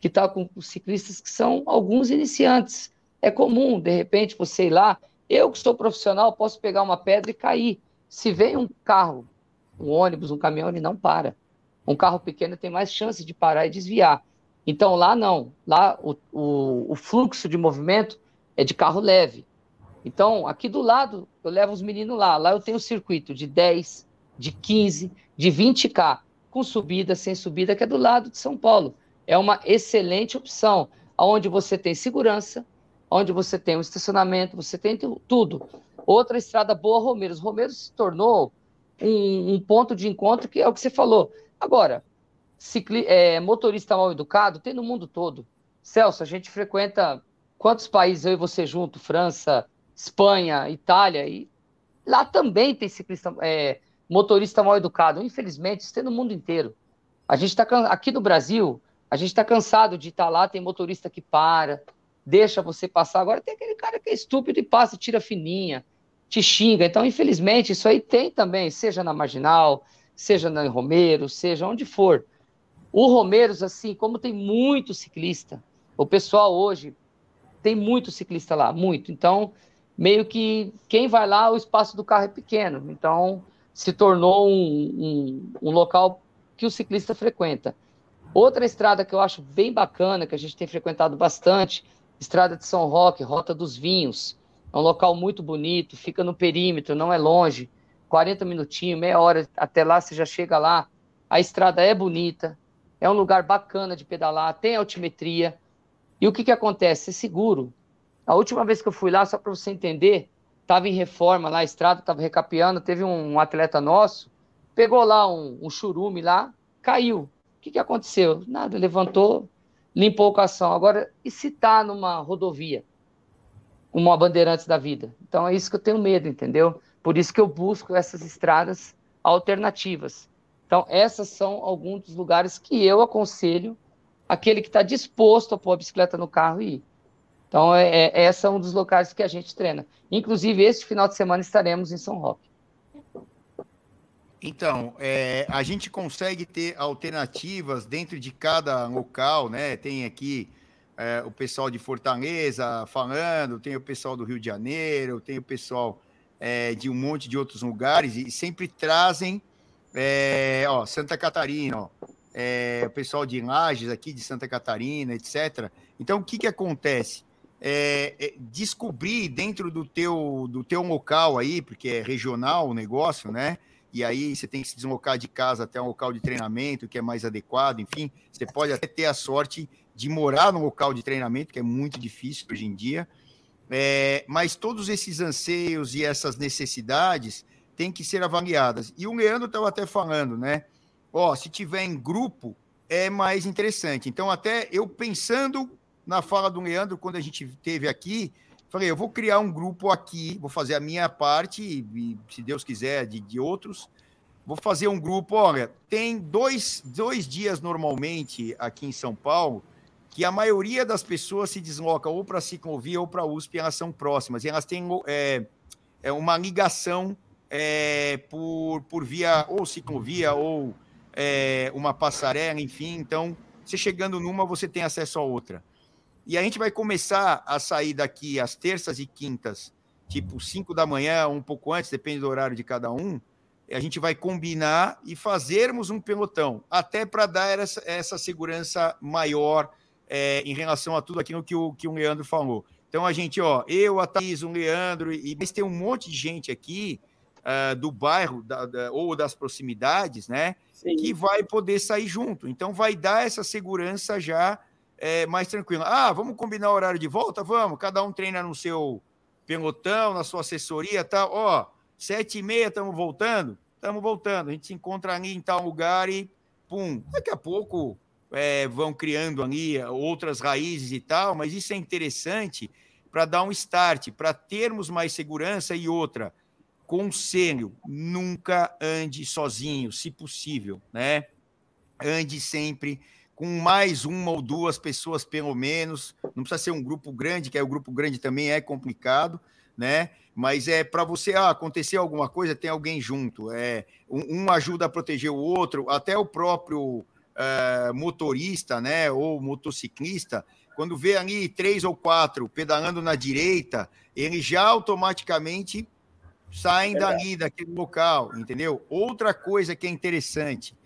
que está com ciclistas que são alguns iniciantes. É comum, de repente, você ir lá, eu que sou profissional, posso pegar uma pedra e cair. Se vem um carro, um ônibus, um caminhão, ele não para. Um carro pequeno tem mais chance de parar e desviar. Então lá não, lá o, o, o fluxo de movimento é de carro leve. Então aqui do lado eu levo os meninos lá. Lá eu tenho um circuito de 10, de 15, de 20K, com subida, sem subida, que é do lado de São Paulo. É uma excelente opção, onde você tem segurança, onde você tem um estacionamento, você tem tudo. Outra estrada boa, Romeiros. Romeiros se tornou um, um, ponto de encontro que é o que você falou. Agora, cicli, é, motorista mal educado tem no mundo todo. Celso, a gente frequenta quantos países eu e você junto? França, Espanha, Itália, e lá também tem ciclista, é, motorista mal educado. Infelizmente, isso tem no mundo inteiro. A gente está aqui no Brasil, a gente está cansado de estar tá lá, tem motorista que para, deixa você passar. Agora tem aquele cara que é estúpido e passa, tira fininha, te xinga. Então, infelizmente, isso aí tem também, seja na Marginal, seja na Romero, seja onde for. O Romeiros, assim, como tem muito ciclista, o pessoal hoje tem muito ciclista lá, muito. Então, meio que quem vai lá, o espaço do carro é pequeno. Então, se tornou um, um, um local que o ciclista frequenta. Outra estrada que eu acho bem bacana, que a gente tem frequentado bastante, Estrada de São Roque, Rota dos Vinhos. É um local muito bonito, fica no perímetro, não é longe. 40 minutinhos, meia hora até lá, você já chega lá. A estrada é bonita, é um lugar bacana de pedalar, tem altimetria. E o que, que acontece? É seguro. A última vez que eu fui lá, só para você entender, estava em reforma lá, a estrada estava recapeando, teve um, atleta nosso, pegou lá um, um churume lá, caiu. O que, que aconteceu? Nada, levantou, limpou o cação. Agora, e se está numa rodovia? Uma bandeirantes da vida. Então é isso que eu tenho medo, entendeu? Por isso que eu busco essas estradas alternativas. Então, essas são alguns dos lugares que eu aconselho aquele que está disposto a pôr a bicicleta no carro e ir. Então, é, é, esse é um dos locais que a gente treina. Inclusive, este final de semana estaremos em São Roque. Então, é, a gente consegue ter alternativas dentro de cada local, né? Tem aqui é, o pessoal de Fortaleza falando, tem o pessoal do Rio de Janeiro, tem o pessoal é, de um monte de outros lugares e sempre trazem, é, ó, Santa Catarina, ó, é, o pessoal de Lages aqui de Santa Catarina, etc. Então, o que que acontece? É, é, descobrir dentro do teu, do teu local aí, porque é regional o negócio, né? e aí você tem que se deslocar de casa até um local de treinamento que é mais adequado, enfim, você pode até ter a sorte de morar no local de treinamento, que é muito difícil hoje em dia, é, mas todos esses anseios e essas necessidades têm que ser avaliadas. E o Leandro estava até falando, né? Ó, se tiver em grupo, é mais interessante. Então, até eu pensando na fala do Leandro, quando a gente teve aqui, Falei, eu vou criar um grupo aqui, vou fazer a minha parte, e, se Deus quiser, de, de outros. Vou fazer um grupo. Olha, tem dois, dois dias normalmente aqui em São Paulo que a maioria das pessoas se desloca ou para a ciclovia ou para a USP, elas são próximas. E elas têm é, é uma ligação é, por, por via ou ciclovia ou é, uma passarela, enfim. Então, você chegando numa, você tem acesso a outra. E a gente vai começar a sair daqui às terças e quintas, tipo 5 da manhã, um pouco antes, depende do horário de cada um. A gente vai combinar e fazermos um pelotão, até para dar essa, essa segurança maior é, em relação a tudo aquilo que o, que o Leandro falou. Então, a gente, ó, eu, a Thaís, o Leandro, e mas tem um monte de gente aqui uh, do bairro da, da, ou das proximidades, né? Sim. Que vai poder sair junto. Então, vai dar essa segurança já é, mais tranquilo. Ah, vamos combinar o horário de volta? Vamos, cada um treina no seu pelotão, na sua assessoria tal. Ó, sete e meia estamos voltando? Estamos voltando. A gente se encontra ali em tal lugar e, pum, daqui a pouco é, vão criando ali outras raízes e tal, mas isso é interessante para dar um start, para termos mais segurança e outra. Conselho, nunca ande sozinho, se possível, né? Ande sempre com mais uma ou duas pessoas, pelo menos. Não precisa ser um grupo grande, que é o grupo grande também é complicado, né? Mas é para você ah, acontecer alguma coisa, tem alguém junto. É, um, um ajuda a proteger o outro, até o próprio é, motorista, né? Ou motociclista, quando vê ali três ou quatro pedalando na direita, ele já automaticamente saem é dali, daquele local, entendeu? Outra coisa que é interessante,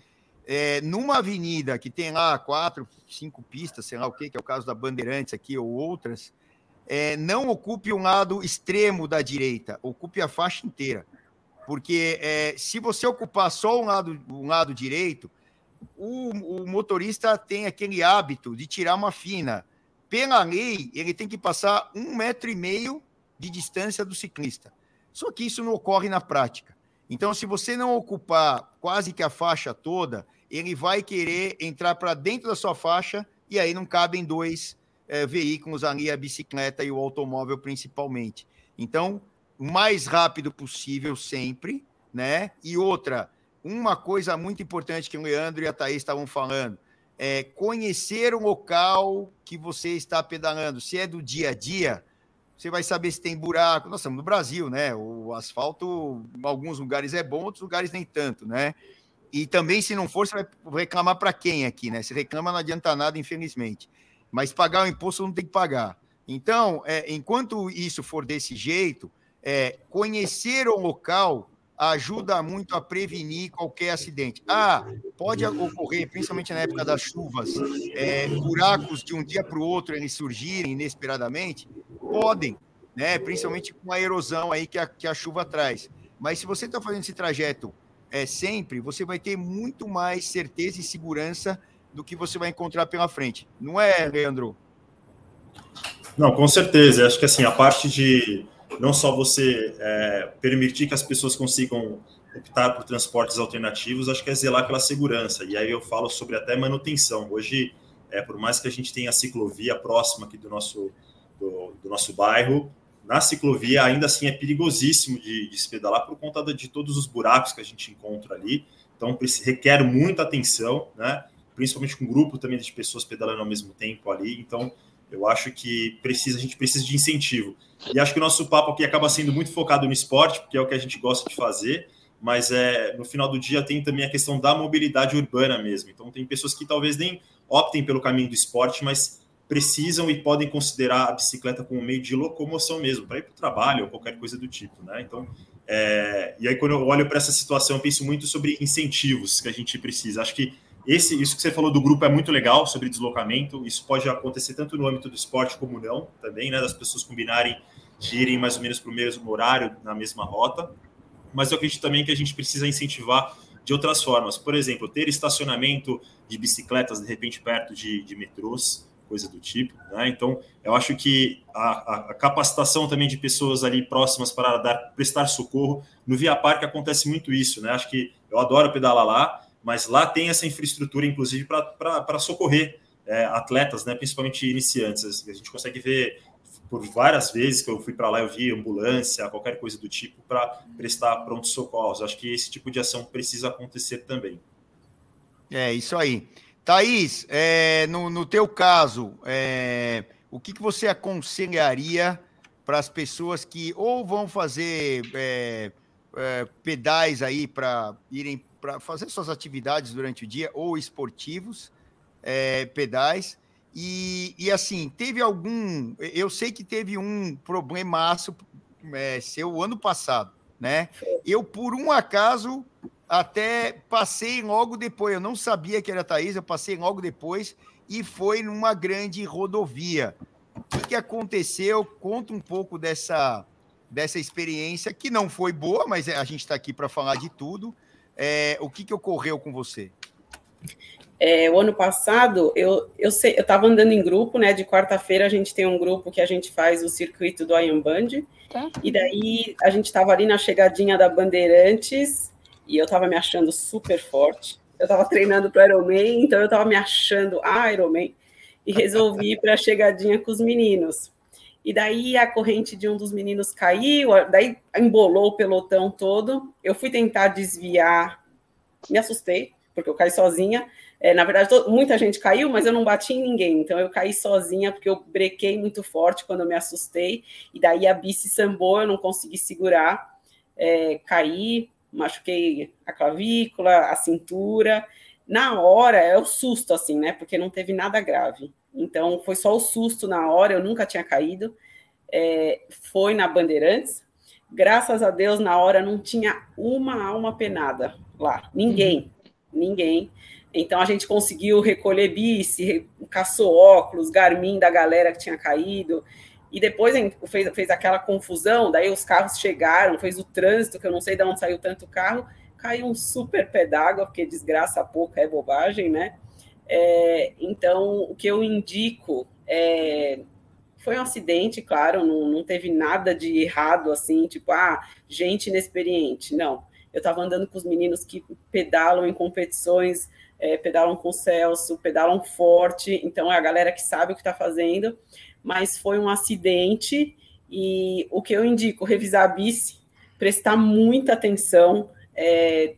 é, numa avenida que tem lá quatro, cinco pistas, sei lá o que, que é o caso da Bandeirantes aqui ou outras, é, não ocupe um lado extremo da direita, ocupe a faixa inteira. Porque é, se você ocupar só um lado, um lado direito, o, o, motorista tem aquele hábito de tirar uma fina. Pela lei, ele tem que passar um metro e meio de distância do ciclista. Só que isso não ocorre na prática. Então, se você não ocupar quase que a faixa toda, ele vai querer entrar para dentro da sua faixa e aí não cabem dois é, veículos ali, a bicicleta e o automóvel principalmente. Então, o mais rápido possível sempre, né? E outra, uma coisa muito importante que o Leandro e a Thaís estavam falando é conhecer o local que você está pedalando. Se é do dia a dia, você vai saber se tem buraco. Nós estamos no Brasil, né? O asfalto, em alguns lugares é bom, outros lugares nem tanto, né? E também, se não for, você vai reclamar para quem aqui, né? Se reclama, não adianta nada, infelizmente. Mas pagar o imposto não tem que pagar. Então, é, enquanto isso for desse jeito, é, conhecer o local ajuda muito a prevenir qualquer acidente. Ah, pode ocorrer, principalmente na época das chuvas, é, buracos de um dia para o outro eles surgirem inesperadamente? Podem, né? principalmente com a erosão aí que a, que a chuva traz. Mas se você está fazendo esse trajeto é, sempre, você vai ter muito mais certeza e segurança do que você vai encontrar pela frente. Não é, Leandro? Não, com certeza. Acho que assim, a parte de não só você é, permitir que as pessoas consigam optar por transportes alternativos, acho que é zelar pela segurança. E aí eu falo sobre até manutenção. Hoje, é, por mais que a gente tenha a ciclovia próxima aqui do nosso, do, do nosso bairro, na ciclovia ainda assim é perigosíssimo de, de se pedalar por conta de todos os buracos que a gente encontra ali. Então requer muita atenção, né? Principalmente com um grupo também de pessoas pedalando ao mesmo tempo ali. Então eu acho que precisa, a gente precisa de incentivo. E acho que o nosso papo aqui acaba sendo muito focado no esporte, porque é o que a gente gosta de fazer, mas é, no final do dia tem também a questão da mobilidade urbana mesmo. Então tem pessoas que talvez nem optem pelo caminho do esporte, mas precisam e podem considerar a bicicleta como um meio de locomoção mesmo, para ir para o trabalho ou qualquer coisa do tipo, né? Então, é, e aí quando eu olho para essa situação, eu penso muito sobre incentivos que a gente precisa. Acho que esse, isso que você falou do grupo é muito legal sobre deslocamento. Isso pode acontecer tanto no âmbito do esporte como não, também, né? Das pessoas combinarem de irem mais ou menos para o mesmo horário, na mesma rota. Mas eu acredito também que a gente precisa incentivar de outras formas. Por exemplo, ter estacionamento de bicicletas, de repente, perto de, de metrôs, coisa do tipo. Né? Então, eu acho que a, a, capacitação também de pessoas ali próximas para dar, prestar socorro. No Via Parque acontece muito isso. Né? Acho que eu adoro pedalar lá, mas lá tem essa infraestrutura, inclusive, para socorrer é, atletas, né, principalmente iniciantes. A gente consegue ver por várias vezes que eu fui para lá, eu vi ambulância, qualquer coisa do tipo, para prestar pronto socorros. Acho que esse tipo de ação precisa acontecer também. É, isso aí. Thaís, é, no, no teu caso, é, o que, que você aconselharia para as pessoas que ou vão fazer é, é pedais aí para irem para fazer suas atividades durante o dia, ou esportivos, é, pedais. E, e assim, teve algum. Eu sei que teve um problemaço é, seu ano passado, né? Eu, por um acaso, até passei logo depois. Eu não sabia que era Thaís, eu passei logo depois e foi numa grande rodovia. O que, que aconteceu? Conta um pouco dessa, dessa experiência, que não foi boa, mas a gente está aqui para falar de tudo. É, o que, que ocorreu com você? É, o ano passado, eu eu estava andando em grupo, né? De quarta-feira a gente tem um grupo que a gente faz o circuito do Iron Band. Tá. E daí a gente estava ali na chegadinha da Bandeirantes e eu estava me achando super forte. Eu estava treinando para Ironman, então eu estava me achando Ironman e resolvi ir para a chegadinha com os meninos. E daí a corrente de um dos meninos caiu, daí embolou o pelotão todo. Eu fui tentar desviar, me assustei, porque eu caí sozinha. É, na verdade, muita gente caiu, mas eu não bati em ninguém. Então eu caí sozinha porque eu brequei muito forte quando eu me assustei. E daí a bici sambou, eu não consegui segurar. É, caí, machuquei a clavícula, a cintura. Na hora é o susto, assim, né? Porque não teve nada grave. Então, foi só o susto na hora, eu nunca tinha caído. É, foi na Bandeirantes. Graças a Deus, na hora não tinha uma alma penada lá. Ninguém. Uhum. Ninguém. Então, a gente conseguiu recolher bici, caçou óculos, Garmin da galera que tinha caído. E depois fez, fez aquela confusão, daí os carros chegaram, fez o trânsito, que eu não sei de onde saiu tanto carro, caiu um super pé d'água, porque desgraça pouca é bobagem, né? É, então, o que eu indico é. Foi um acidente, claro, não, não teve nada de errado, assim, tipo, ah, gente inexperiente. Não. Eu estava andando com os meninos que pedalam em competições, é, pedalam com o Celso, pedalam forte, então é a galera que sabe o que está fazendo, mas foi um acidente e o que eu indico, revisar a bici, prestar muita atenção, é,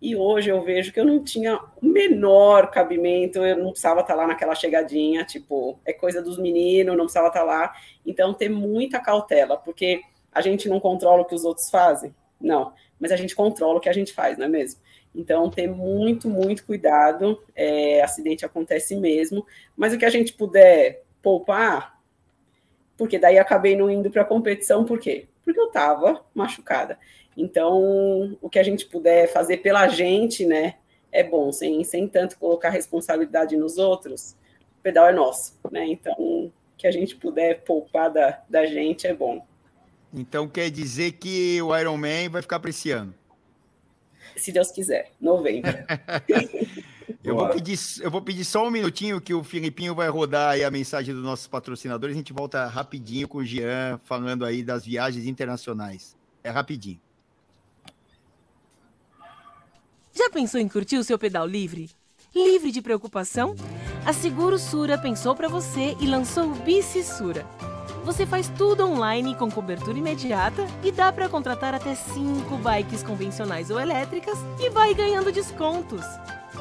E hoje eu vejo que eu não tinha o menor cabimento, eu não precisava estar lá naquela chegadinha, tipo, é coisa dos meninos, não precisava estar lá. Então, ter muita cautela, porque a gente não controla o que os outros fazem, não, mas a gente controla o que a gente faz, não é mesmo? Então, ter muito, muito cuidado, é, acidente acontece mesmo, mas o que a gente puder poupar, porque daí acabei não indo para a competição, por quê? Porque eu estava machucada. Então, o que a gente puder fazer pela gente, né, é bom, sem, sem tanto colocar responsabilidade nos outros, o pedal é nosso, né? Então, o que a gente puder poupar da, da gente é bom. Então, quer dizer que o Ironman vai ficar para esse ano? Se Deus quiser, novembro. eu, vou pedir, eu vou pedir só um minutinho que o Filipinho vai rodar aí a mensagem dos nossos patrocinadores. A gente volta rapidinho com o Jean falando aí das viagens internacionais. É rapidinho. Já pensou em curtir o seu pedal livre? Livre de preocupação? A Seguro Sura pensou para você e lançou o Bici Sura. Você faz tudo online com cobertura imediata e dá para contratar até 5 bikes convencionais ou elétricas e vai ganhando descontos.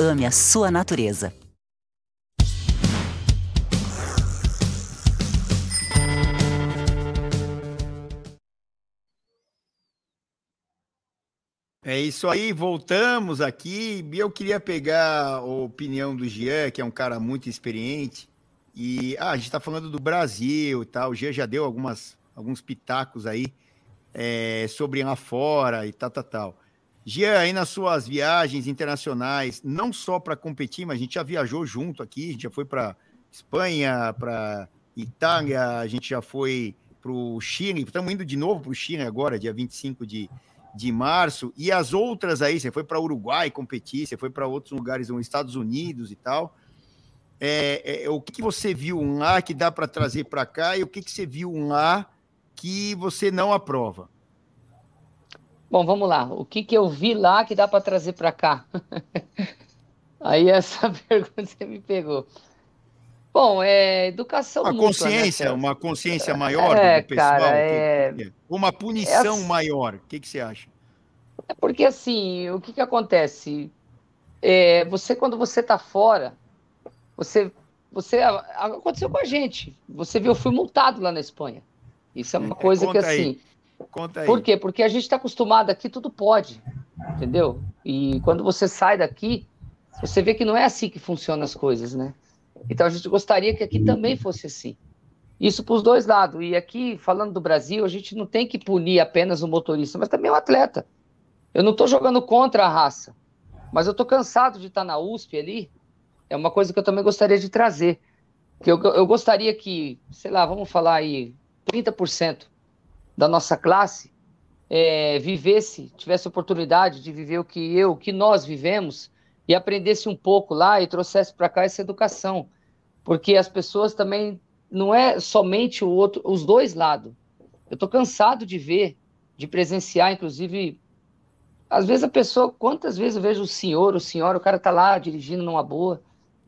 Ame a sua natureza. É isso aí, voltamos aqui. Eu queria pegar a opinião do Jean, que é um cara muito experiente. E ah, a gente está falando do Brasil e tal. O Jean já deu algumas, alguns pitacos aí é, sobre lá fora e tal, tal, tal. Gia, aí nas suas viagens internacionais, não só para competir, mas a gente já viajou junto aqui, a gente já foi para Espanha, para Itália, a gente já foi para o Chile, estamos indo de novo para o Chile agora, dia 25 de, de março, e as outras aí, você foi para Uruguai competir, você foi para outros lugares, nos Estados Unidos e tal. É, é, o que, que você viu lá que dá para trazer para cá e o que, que você viu lá que você não aprova? Bom, vamos lá. O que, que eu vi lá que dá para trazer para cá? Aí essa pergunta você me pegou. Bom, é educação. Uma mútua, né, consciência, né, uma consciência maior é, do pessoal. Cara, é... Uma punição é... maior. O que, que você acha? É porque assim, o que, que acontece? É, você, quando você está fora, você, você. Aconteceu com a gente. Você viu, eu fui multado lá na Espanha. Isso é uma coisa que assim. Conta aí. Por quê? Porque a gente está acostumado aqui, tudo pode, entendeu? E quando você sai daqui, você vê que não é assim que funcionam as coisas, né? Então a gente gostaria que aqui também fosse assim. Isso para os dois lados. E aqui, falando do Brasil, a gente não tem que punir apenas o motorista, mas também o atleta. Eu não estou jogando contra a raça, mas eu estou cansado de estar tá na USP ali. É uma coisa que eu também gostaria de trazer. Que eu, eu gostaria que, sei lá, vamos falar aí, 30% da nossa classe é, vivesse, tivesse oportunidade de viver o que eu, o que nós vivemos e aprendesse um pouco lá e trouxesse para cá essa educação, porque as pessoas também não é somente o outro, os dois lados. Eu estou cansado de ver, de presenciar, inclusive, às vezes a pessoa, quantas vezes eu vejo o senhor, o senhor, o cara está lá dirigindo numa boa,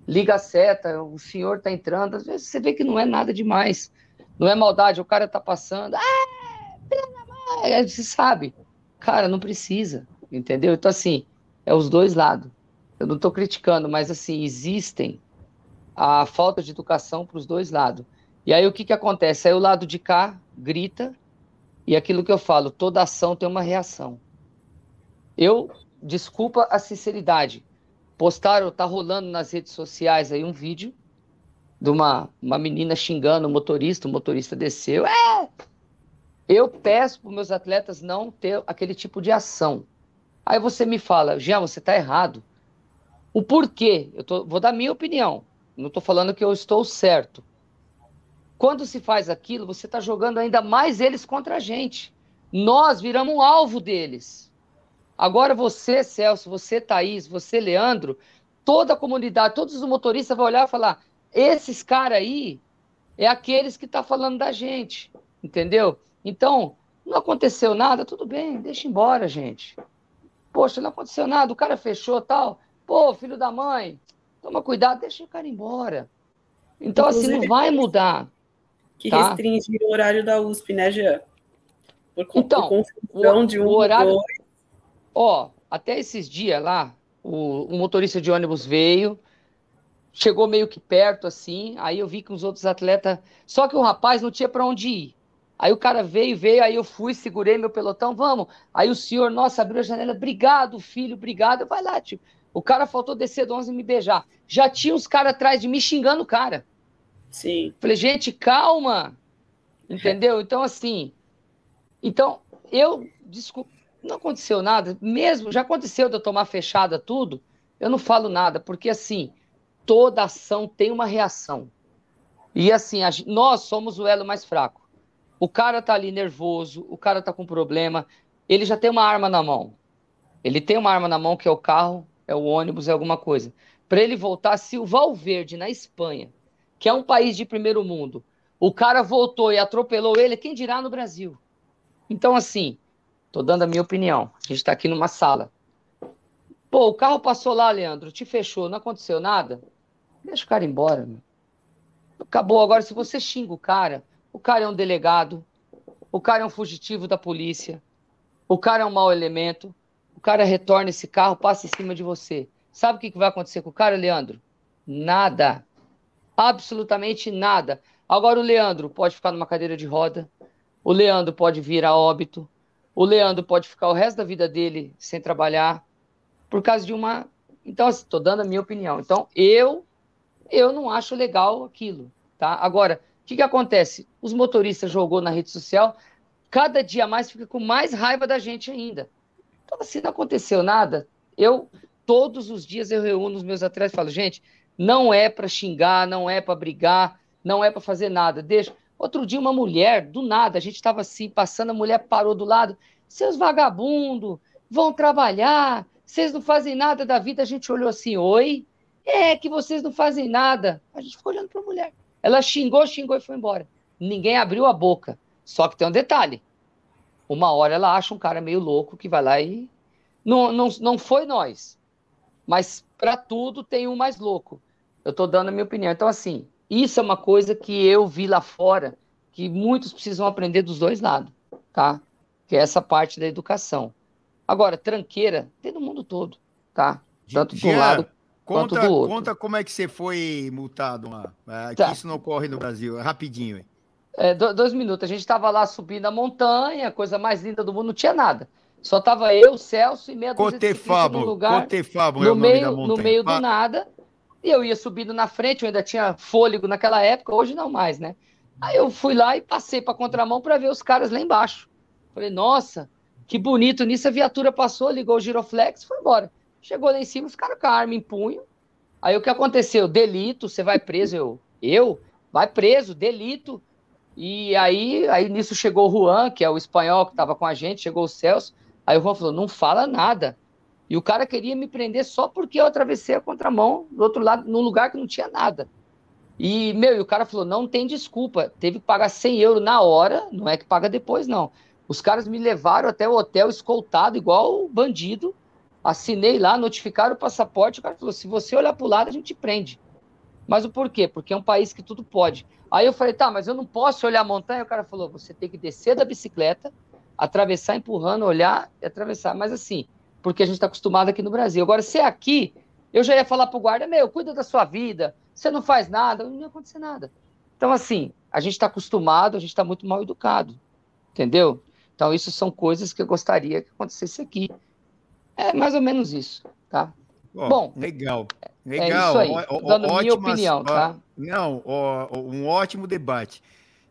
liga a seta, o senhor está entrando, às vezes você vê que não é nada demais. Não é maldade, o cara tá passando. Ah, você sabe. Cara, não precisa, entendeu? Então, assim, é os dois lados. Eu não estou criticando, mas, assim, existem a falta de educação para os dois lados. E aí o que, que acontece? Aí o lado de cá grita, e aquilo que eu falo, toda ação tem uma reação. Eu, desculpa a sinceridade, postaram, tá rolando nas redes sociais aí um vídeo de uma, uma menina xingando o motorista, o motorista desceu. É! Eu peço para meus atletas não ter aquele tipo de ação. Aí você me fala, Jean, você está errado. O porquê? Eu tô, vou dar minha opinião. Não estou falando que eu estou certo. Quando se faz aquilo, você está jogando ainda mais eles contra a gente. Nós viramos um alvo deles. Agora você, Celso, você, Thaís, você, Leandro, toda a comunidade, todos os motoristas vão olhar e falar: esses caras aí é aqueles que estão tá falando da gente, entendeu? Então, não aconteceu nada, tudo bem, deixa embora, gente. Poxa, não aconteceu nada, o cara fechou tal. Pô, filho da mãe, toma cuidado, deixa o cara embora. Então, Inclusive, assim, não vai mudar. Que tá? restringe o horário da USP, né, Jean? Por, então, por o, de um o horário. Dois. Ó, até esses dias lá, o, o motorista de ônibus veio, chegou meio que perto assim, aí eu vi que os outros atletas. Só que o rapaz não tinha para onde ir. Aí o cara veio, veio, aí eu fui, segurei meu pelotão, vamos. Aí o senhor, nossa, abriu a janela, obrigado, filho, obrigado. Vai lá, tio. O cara faltou descer do 11 e me beijar. Já tinha uns caras atrás de mim xingando o cara. Sim. Falei, gente, calma. Entendeu? Então, assim. Então, eu. Desculpa, não aconteceu nada. Mesmo, já aconteceu de eu tomar fechada tudo. Eu não falo nada, porque, assim, toda ação tem uma reação. E, assim, a, nós somos o elo mais fraco. O cara tá ali nervoso, o cara tá com problema, ele já tem uma arma na mão. Ele tem uma arma na mão que é o carro, é o ônibus, é alguma coisa. Para ele voltar, se o Valverde na Espanha, que é um país de primeiro mundo, o cara voltou e atropelou ele, quem dirá no Brasil? Então, assim, tô dando a minha opinião. A gente está aqui numa sala. Pô, o carro passou lá, Leandro, te fechou, não aconteceu nada? Deixa o cara embora, meu. Acabou. Agora, se você xinga o cara, o cara é um delegado, o cara é um fugitivo da polícia, o cara é um mau elemento, o cara retorna esse carro, passa em cima de você. Sabe o que vai acontecer com o cara, Leandro? Nada. Absolutamente nada. Agora o Leandro pode ficar numa cadeira de roda, o Leandro pode vir a óbito, o Leandro pode ficar o resto da vida dele sem trabalhar por causa de uma. Então, estou assim, dando a minha opinião. Então, eu eu não acho legal aquilo, tá? Agora, o que, que acontece? Os motoristas jogou na rede social, cada dia mais fica com mais raiva da gente ainda. Então, assim, não aconteceu nada. Eu, todos os dias, eu reúno os meus atletas e falo, gente, não é para xingar, não é para brigar, não é para fazer nada. Deixa. Outro dia, uma mulher, do nada, a gente estava assim, passando, a mulher parou do lado. Seus vagabundos, vão trabalhar, vocês não fazem nada da vida. A gente olhou assim, oi? É que vocês não fazem nada. A gente ficou olhando para a mulher. Ela xingou, xingou e foi embora. Ninguém abriu a boca. Só que tem um detalhe. Uma hora ela acha um cara meio louco que vai lá e. Não, não, não foi nós. Mas para tudo tem um mais louco. Eu estou dando a minha opinião. Então, assim, isso é uma coisa que eu vi lá fora, que muitos precisam aprender dos dois lados, tá? Que é essa parte da educação. Agora, tranqueira tem no mundo todo, tá? Tanto do lado Conta, conta como é que você foi multado lá. É, tá. Que isso não ocorre no Brasil. É rapidinho. Hein? É, dois minutos. A gente estava lá subindo a montanha, coisa mais linda do mundo, não tinha nada. Só tava eu, Celso e meia dúzia de no lugar. Cotefabo no, é meio, no meio do nada. E eu ia subindo na frente, eu ainda tinha fôlego naquela época, hoje não mais, né? Aí eu fui lá e passei para contramão para ver os caras lá embaixo. Falei, nossa, que bonito. Nisso a viatura passou, ligou o giroflex e foi embora. Chegou lá em cima, os caras com a arma em punho. Aí o que aconteceu? Delito, você vai preso. Eu, eu? Vai preso, delito. E aí, aí nisso chegou o Juan, que é o espanhol que estava com a gente, chegou o Celso. Aí o Juan falou: não fala nada. E o cara queria me prender só porque eu atravessei a contramão do outro lado, num lugar que não tinha nada. E, meu, e o cara falou: não tem desculpa, teve que pagar 100 euros na hora, não é que paga depois, não. Os caras me levaram até o hotel escoltado, igual bandido, assinei lá, notificaram o passaporte, o cara falou: se você olhar para o lado, a gente prende. Mas o porquê? Porque é um país que tudo pode. Aí eu falei, tá, mas eu não posso olhar a montanha. O cara falou: você tem que descer da bicicleta, atravessar empurrando, olhar e atravessar. Mas assim, porque a gente está acostumado aqui no Brasil. Agora, se é aqui, eu já ia falar para o guarda, meu, cuida da sua vida, você não faz nada, não ia acontecer nada. Então, assim, a gente está acostumado, a gente está muito mal educado, entendeu? Então, isso são coisas que eu gostaria que acontecesse aqui. É mais ou menos isso, tá? Oh, Bom, legal. Legal. É isso aí, dando ótimas, minha opinião, tá? Não, ó, um ótimo debate.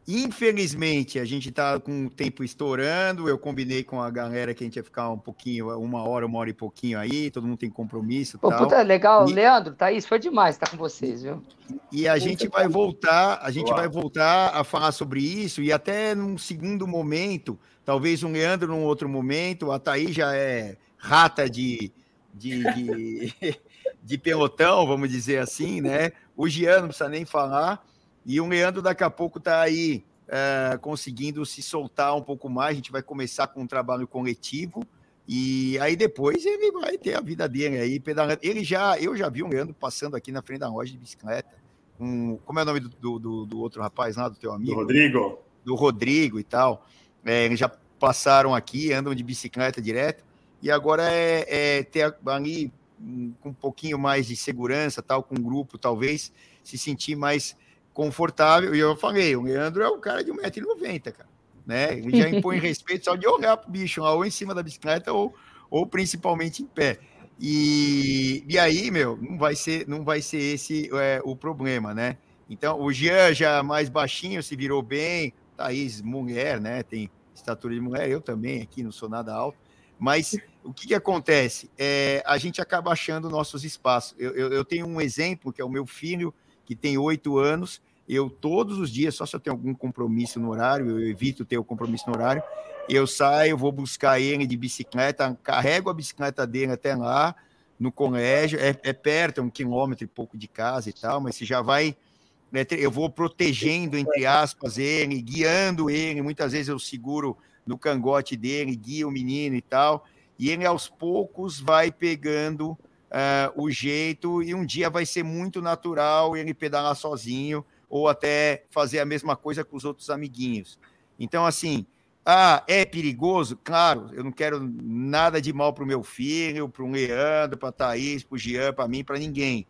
Infelizmente, a gente está com o tempo estourando. Eu combinei com a galera que a gente ia ficar um pouquinho, uma hora, uma hora e pouquinho aí. Todo mundo tem compromisso. Pô, tal. puta, legal. E... Leandro, Thaís, foi demais estar com vocês, viu? E a gente vai voltar, a gente Uau. vai voltar a falar sobre isso e até num segundo momento, talvez um Leandro num outro momento. A Thaís já é rata de, de, de, de pelotão, vamos dizer assim, né? O Gian não precisa nem falar. E o Leandro daqui a pouco está aí é, conseguindo se soltar um pouco mais. A gente vai começar com um trabalho coletivo. E aí depois ele vai ter a vida dele aí pedalando. Ele já, eu já vi o Leandro passando aqui na frente da loja de bicicleta. Um, como é o nome do, do, do, outro rapaz lá, do teu amigo? Do Rodrigo. Do Rodrigo e tal. É, eles já passaram aqui, andam de bicicleta direto. E agora é, é ter ali um, com um pouquinho mais de segurança, tal, com um grupo, talvez, se sentir mais confortável. E eu falei, o Leandro é o cara de 1,90m, cara. Né? Ele já impõe respeito só de olhar pro bicho ou em cima da bicicleta, ou, ou principalmente em pé. E, e aí, meu, não vai ser, não vai ser esse é, o problema, né? Então, o Jean já mais baixinho se virou bem, Thaís, mulher, né? Tem estatura de mulher, eu também aqui não sou nada alto. Mas o que, que acontece? É, a gente acaba achando nossos espaços. Eu, eu, eu tenho um exemplo, que é o meu filho, que tem oito anos, eu todos os dias, só se eu tenho algum compromisso no horário, eu evito ter o compromisso no horário, eu saio, vou buscar ele de bicicleta, carrego a bicicleta dele até lá, no colégio, é, é perto, é um quilômetro e pouco de casa e tal, mas se já vai, né, eu vou protegendo, entre aspas, ele, guiando ele, muitas vezes eu seguro no cangote dele, guio o menino e tal, e ele aos poucos vai pegando uh, o jeito, e um dia vai ser muito natural ele pedalar sozinho, ou até fazer a mesma coisa com os outros amiguinhos. Então, assim, ah, é perigoso? Claro, eu não quero nada de mal para o meu filho, para o Leandro, para a Thaís, para o Jean, para mim, para ninguém.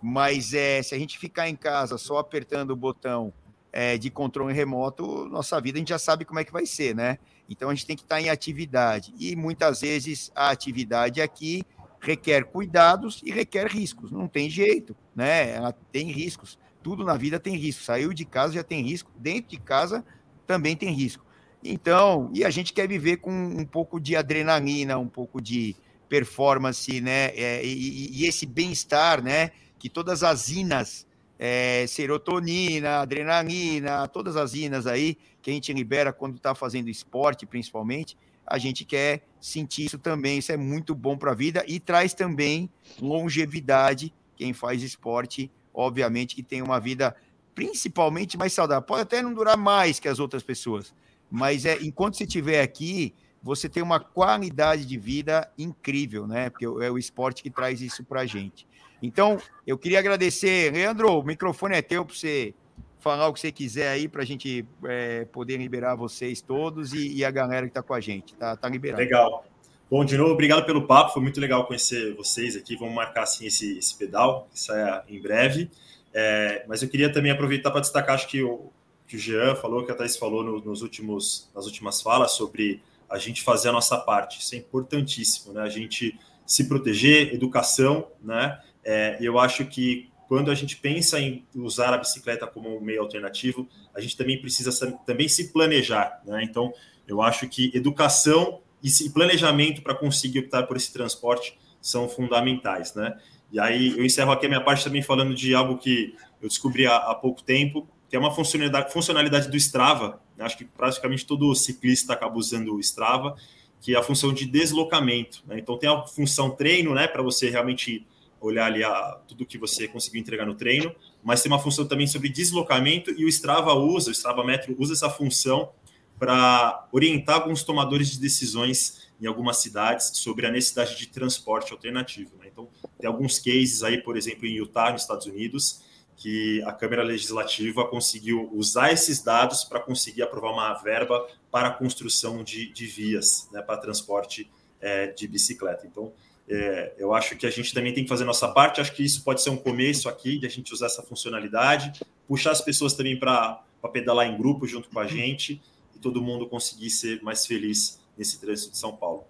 Mas é, se a gente ficar em casa só apertando o botão é, de controle remoto, nossa vida a gente já sabe como é que vai ser, né? Então a gente tem que estar em atividade. E muitas vezes a atividade aqui requer cuidados e requer riscos. Não tem jeito, né? Ela tem riscos. Tudo na vida tem risco. Saiu de casa já tem risco, dentro de casa também tem risco. Então, e a gente quer viver com um pouco de adrenalina, um pouco de performance, né? É, e, e, esse bem-estar, né? Que todas as inas, é, serotonina, adrenalina, todas as inas aí que a gente libera quando está fazendo esporte, principalmente, a gente quer sentir isso também. Isso é muito bom para a vida e traz também longevidade. Quem faz esporte, obviamente, que tem uma vida principalmente mais saudável. Pode até não durar mais que as outras pessoas, mas é enquanto você estiver aqui, você tem uma qualidade de vida incrível, né? Porque é o esporte que traz isso para a gente. Então, eu queria agradecer. Leandro, o microfone é teu para você falar o que você quiser aí para a gente é, poder liberar vocês todos e, e a galera que está com a gente. Tá, tá liberado. Legal. Bom, de novo, obrigado pelo papo. Foi muito legal conhecer vocês aqui. Vamos marcar assim esse, esse pedal, que saia em breve. É, mas eu queria também aproveitar para destacar, acho que o, que o Jean falou, que a Thais falou no, nos últimos, nas últimas falas sobre a gente fazer a nossa parte. Isso é importantíssimo, né? A gente se proteger, educação, né? É, eu acho que quando a gente pensa em usar a bicicleta como um meio alternativo, a gente também precisa também se planejar, né? Então, eu acho que educação e planejamento para conseguir optar por esse transporte são fundamentais, né? E aí eu encerro aqui a minha parte também falando de algo que eu descobri há, há pouco tempo, que é uma funcionalidade, funcionalidade do Strava. Acho que praticamente todo ciclista acaba usando o Strava, que é a função de deslocamento. Né? Então tem a função treino, né, para você realmente olhar ali a, tudo que você conseguiu entregar no treino, mas tem uma função também sobre deslocamento e o Strava usa, o Strava Metro usa essa função para orientar alguns tomadores de decisões em algumas cidades sobre a necessidade de transporte alternativo. Né? Então, tem alguns cases aí, por exemplo, em Utah, nos Estados Unidos, que a Câmara Legislativa conseguiu usar esses dados para conseguir aprovar uma verba para a construção de, de vias né, para transporte é, de bicicleta. Então, é, eu acho que a gente também tem que fazer nossa parte. Acho que isso pode ser um começo aqui de a gente usar essa funcionalidade, puxar as pessoas também para pedalar em grupo junto com a gente e todo mundo conseguir ser mais feliz nesse trânsito de São Paulo.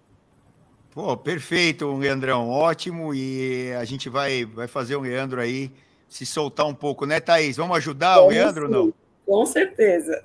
Pô, perfeito, Leandrão, ótimo. E a gente vai, vai fazer o Leandro aí se soltar um pouco, né, Thaís? Vamos ajudar o Leandro ou não? Com certeza.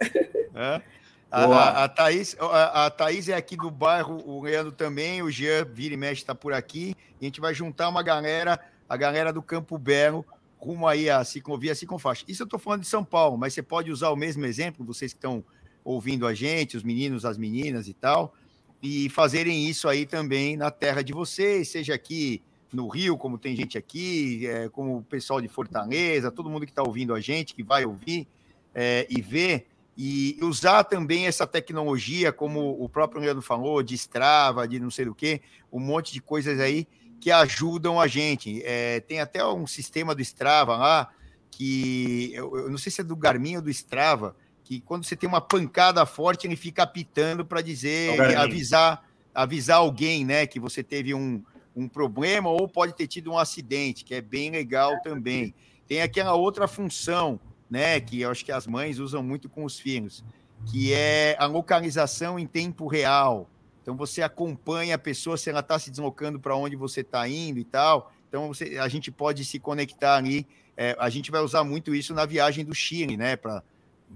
É? A, a, a, Thaís, a, a Thaís é aqui do bairro, o Leandro também, o Jean vira e mexe está por aqui. E a gente vai juntar uma galera, a galera do Campo Belo, rumo aí a ciclovia Ciclofaixa. Isso eu estou falando de São Paulo, mas você pode usar o mesmo exemplo, vocês que estão ouvindo a gente, os meninos, as meninas e tal, e fazerem isso aí também na terra de vocês, seja aqui no Rio, como tem gente aqui, é, como o pessoal de Fortaleza, todo mundo que está ouvindo a gente, que vai ouvir é, e ver, e usar também essa tecnologia, como o próprio Leandro falou, de Strava, de não sei o quê, um monte de coisas aí que ajudam a gente. É, tem até um sistema do Strava lá, que eu, eu, não sei se é do Garmin ou do Strava, que quando você tem uma pancada forte, ele fica apitando para dizer, é avisar, avisar alguém, né, que você teve um, um problema ou pode ter tido um acidente, que é bem legal também. Tem aquela outra função, né, que eu acho que as mães usam muito com os filhos, que é a localização em tempo real. Então você acompanha a pessoa se ela está se deslocando para onde você está indo e tal. Então você, a gente pode se conectar ali. É, a gente vai usar muito isso na viagem do Chile, né? Pra,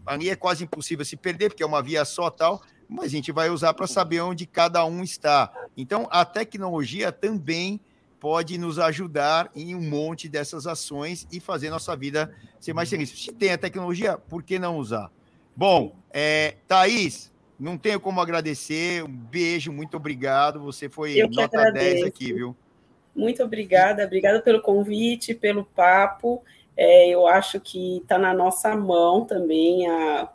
ali é quase impossível se perder, porque é uma via só tal mas a gente vai usar para saber onde cada um está. Então, a tecnologia também pode nos ajudar em um monte dessas ações e fazer nossa vida ser mais feliz. Se tem a tecnologia, por que não usar? Bom, é, Thaís, não tenho como agradecer. Um beijo, muito obrigado. Você foi nota agradeço. 10 aqui, viu? Muito obrigada, obrigada pelo convite, pelo papo. É, eu acho que está na nossa mão também a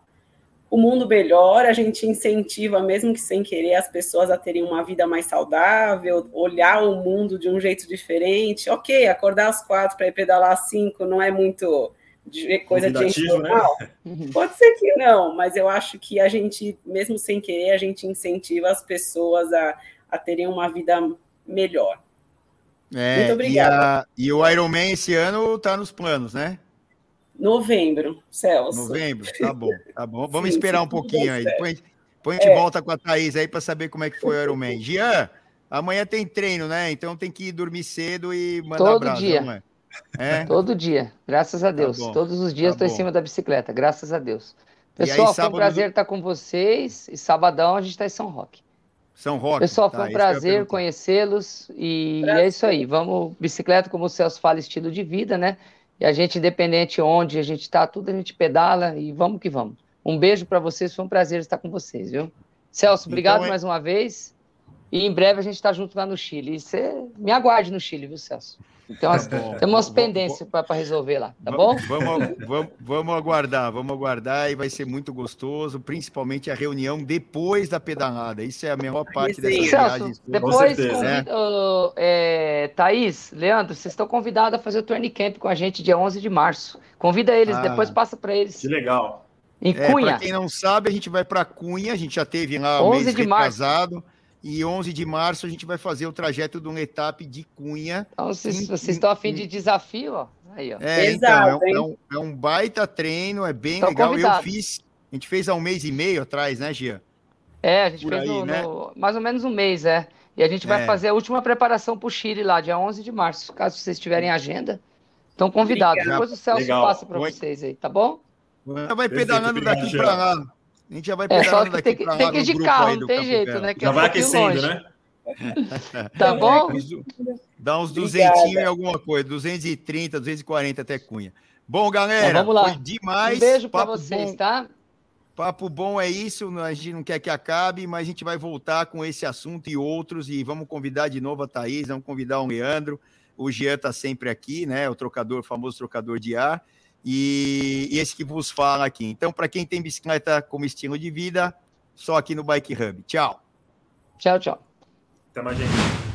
o mundo melhora, a gente incentiva, mesmo que sem querer, as pessoas a terem uma vida mais saudável, olhar o mundo de um jeito diferente. Ok, acordar às quatro para ir pedalar às cinco não é muito de, coisa de gente né? normal. Né? Pode ser que não, mas eu acho que a gente, mesmo sem querer, a gente incentiva as pessoas a, a terem uma vida melhor. É, Muito obrigada. E, e o Ironman esse ano está nos planos, né? Novembro, Celso. Novembro, tá bom, tá bom. Vamos sim, esperar um pouquinho aí. Depois, depois a gente é. volta com a Thaís aí para saber como é que foi o Ironman. Jean, amanhã tem treino, né? Então tem que ir dormir cedo e mandar Todo abraço, dia. É? Todo dia, graças a tá Deus. Tá Todos os dias estou tá em cima da bicicleta, graças a Deus. Pessoal, aí, foi um prazer estar com vocês. E sabadão a gente está em São Roque. São Roque. Pessoal, tá, foi um prazer conhecê-los. E prazer. é isso aí. Vamos, bicicleta, como o Celso fala, estilo de vida, né? E a gente, independente onde a gente está, tudo a gente pedala e vamos que vamos. Um beijo para vocês, foi um prazer estar com vocês, viu? Celso, obrigado então, é... mais uma vez. E em breve a gente está junto lá no Chile. E você me aguarde no Chile, viu, Celso? Então, umas, tá tem umas pendências para resolver lá, tá bom? Vamos, vamos, vamos aguardar, vamos aguardar e vai ser muito gostoso, principalmente a reunião depois da pedalada. Isso é a melhor parte dessa viagem. Depois, convida, é, Thaís, Leandro, vocês estão convidados a fazer o Turn Camp com a gente dia 11 de março. Convida eles, ah, depois passa para eles. Que legal. Em é, Cunha. Para quem não sabe, a gente vai para Cunha, a gente já teve lá o mês de. Março. E 11 de março a gente vai fazer o trajeto de uma etapa de Cunha. Então, vocês, vocês estão afim de desafio, ó. Aí, ó. É, Exato, então, é, é, um, é, um, baita treino, é bem legal. Convidados. Eu fiz, a gente fez há um mês e meio atrás, né, Gia? É, a gente Por fez aí, no, né? no, mais ou menos um mês, é. E a gente vai é. fazer a última preparação para o Chile lá, dia 11 de março. Caso vocês tiverem agenda, estão convidados. Obrigado. Depois o Celso legal. passa para vocês aí, tá bom? Vai pedalando daqui para lá. A gente já vai pegar é, só que tem, que, tem que ir de carro, não tem jeito, né? Que já é vai aquecendo, longe. né? tá bom? Dá uns 200 e alguma coisa, 230, 240 até Cunha. Bom, galera, então, vamos lá. demais. Um beijo para vocês, bom. tá? Papo bom é isso, a gente não quer que acabe, mas a gente vai voltar com esse assunto e outros, e vamos convidar de novo a Thaís, vamos convidar o Leandro, o Jean está sempre aqui, né, o trocador, o famoso trocador de ar, e, e esse que vos fala aqui. Então, para quem tem bicicleta como estilo de vida, só aqui no Bike Hub. Tchau. Tchau, tchau. Até mais, gente.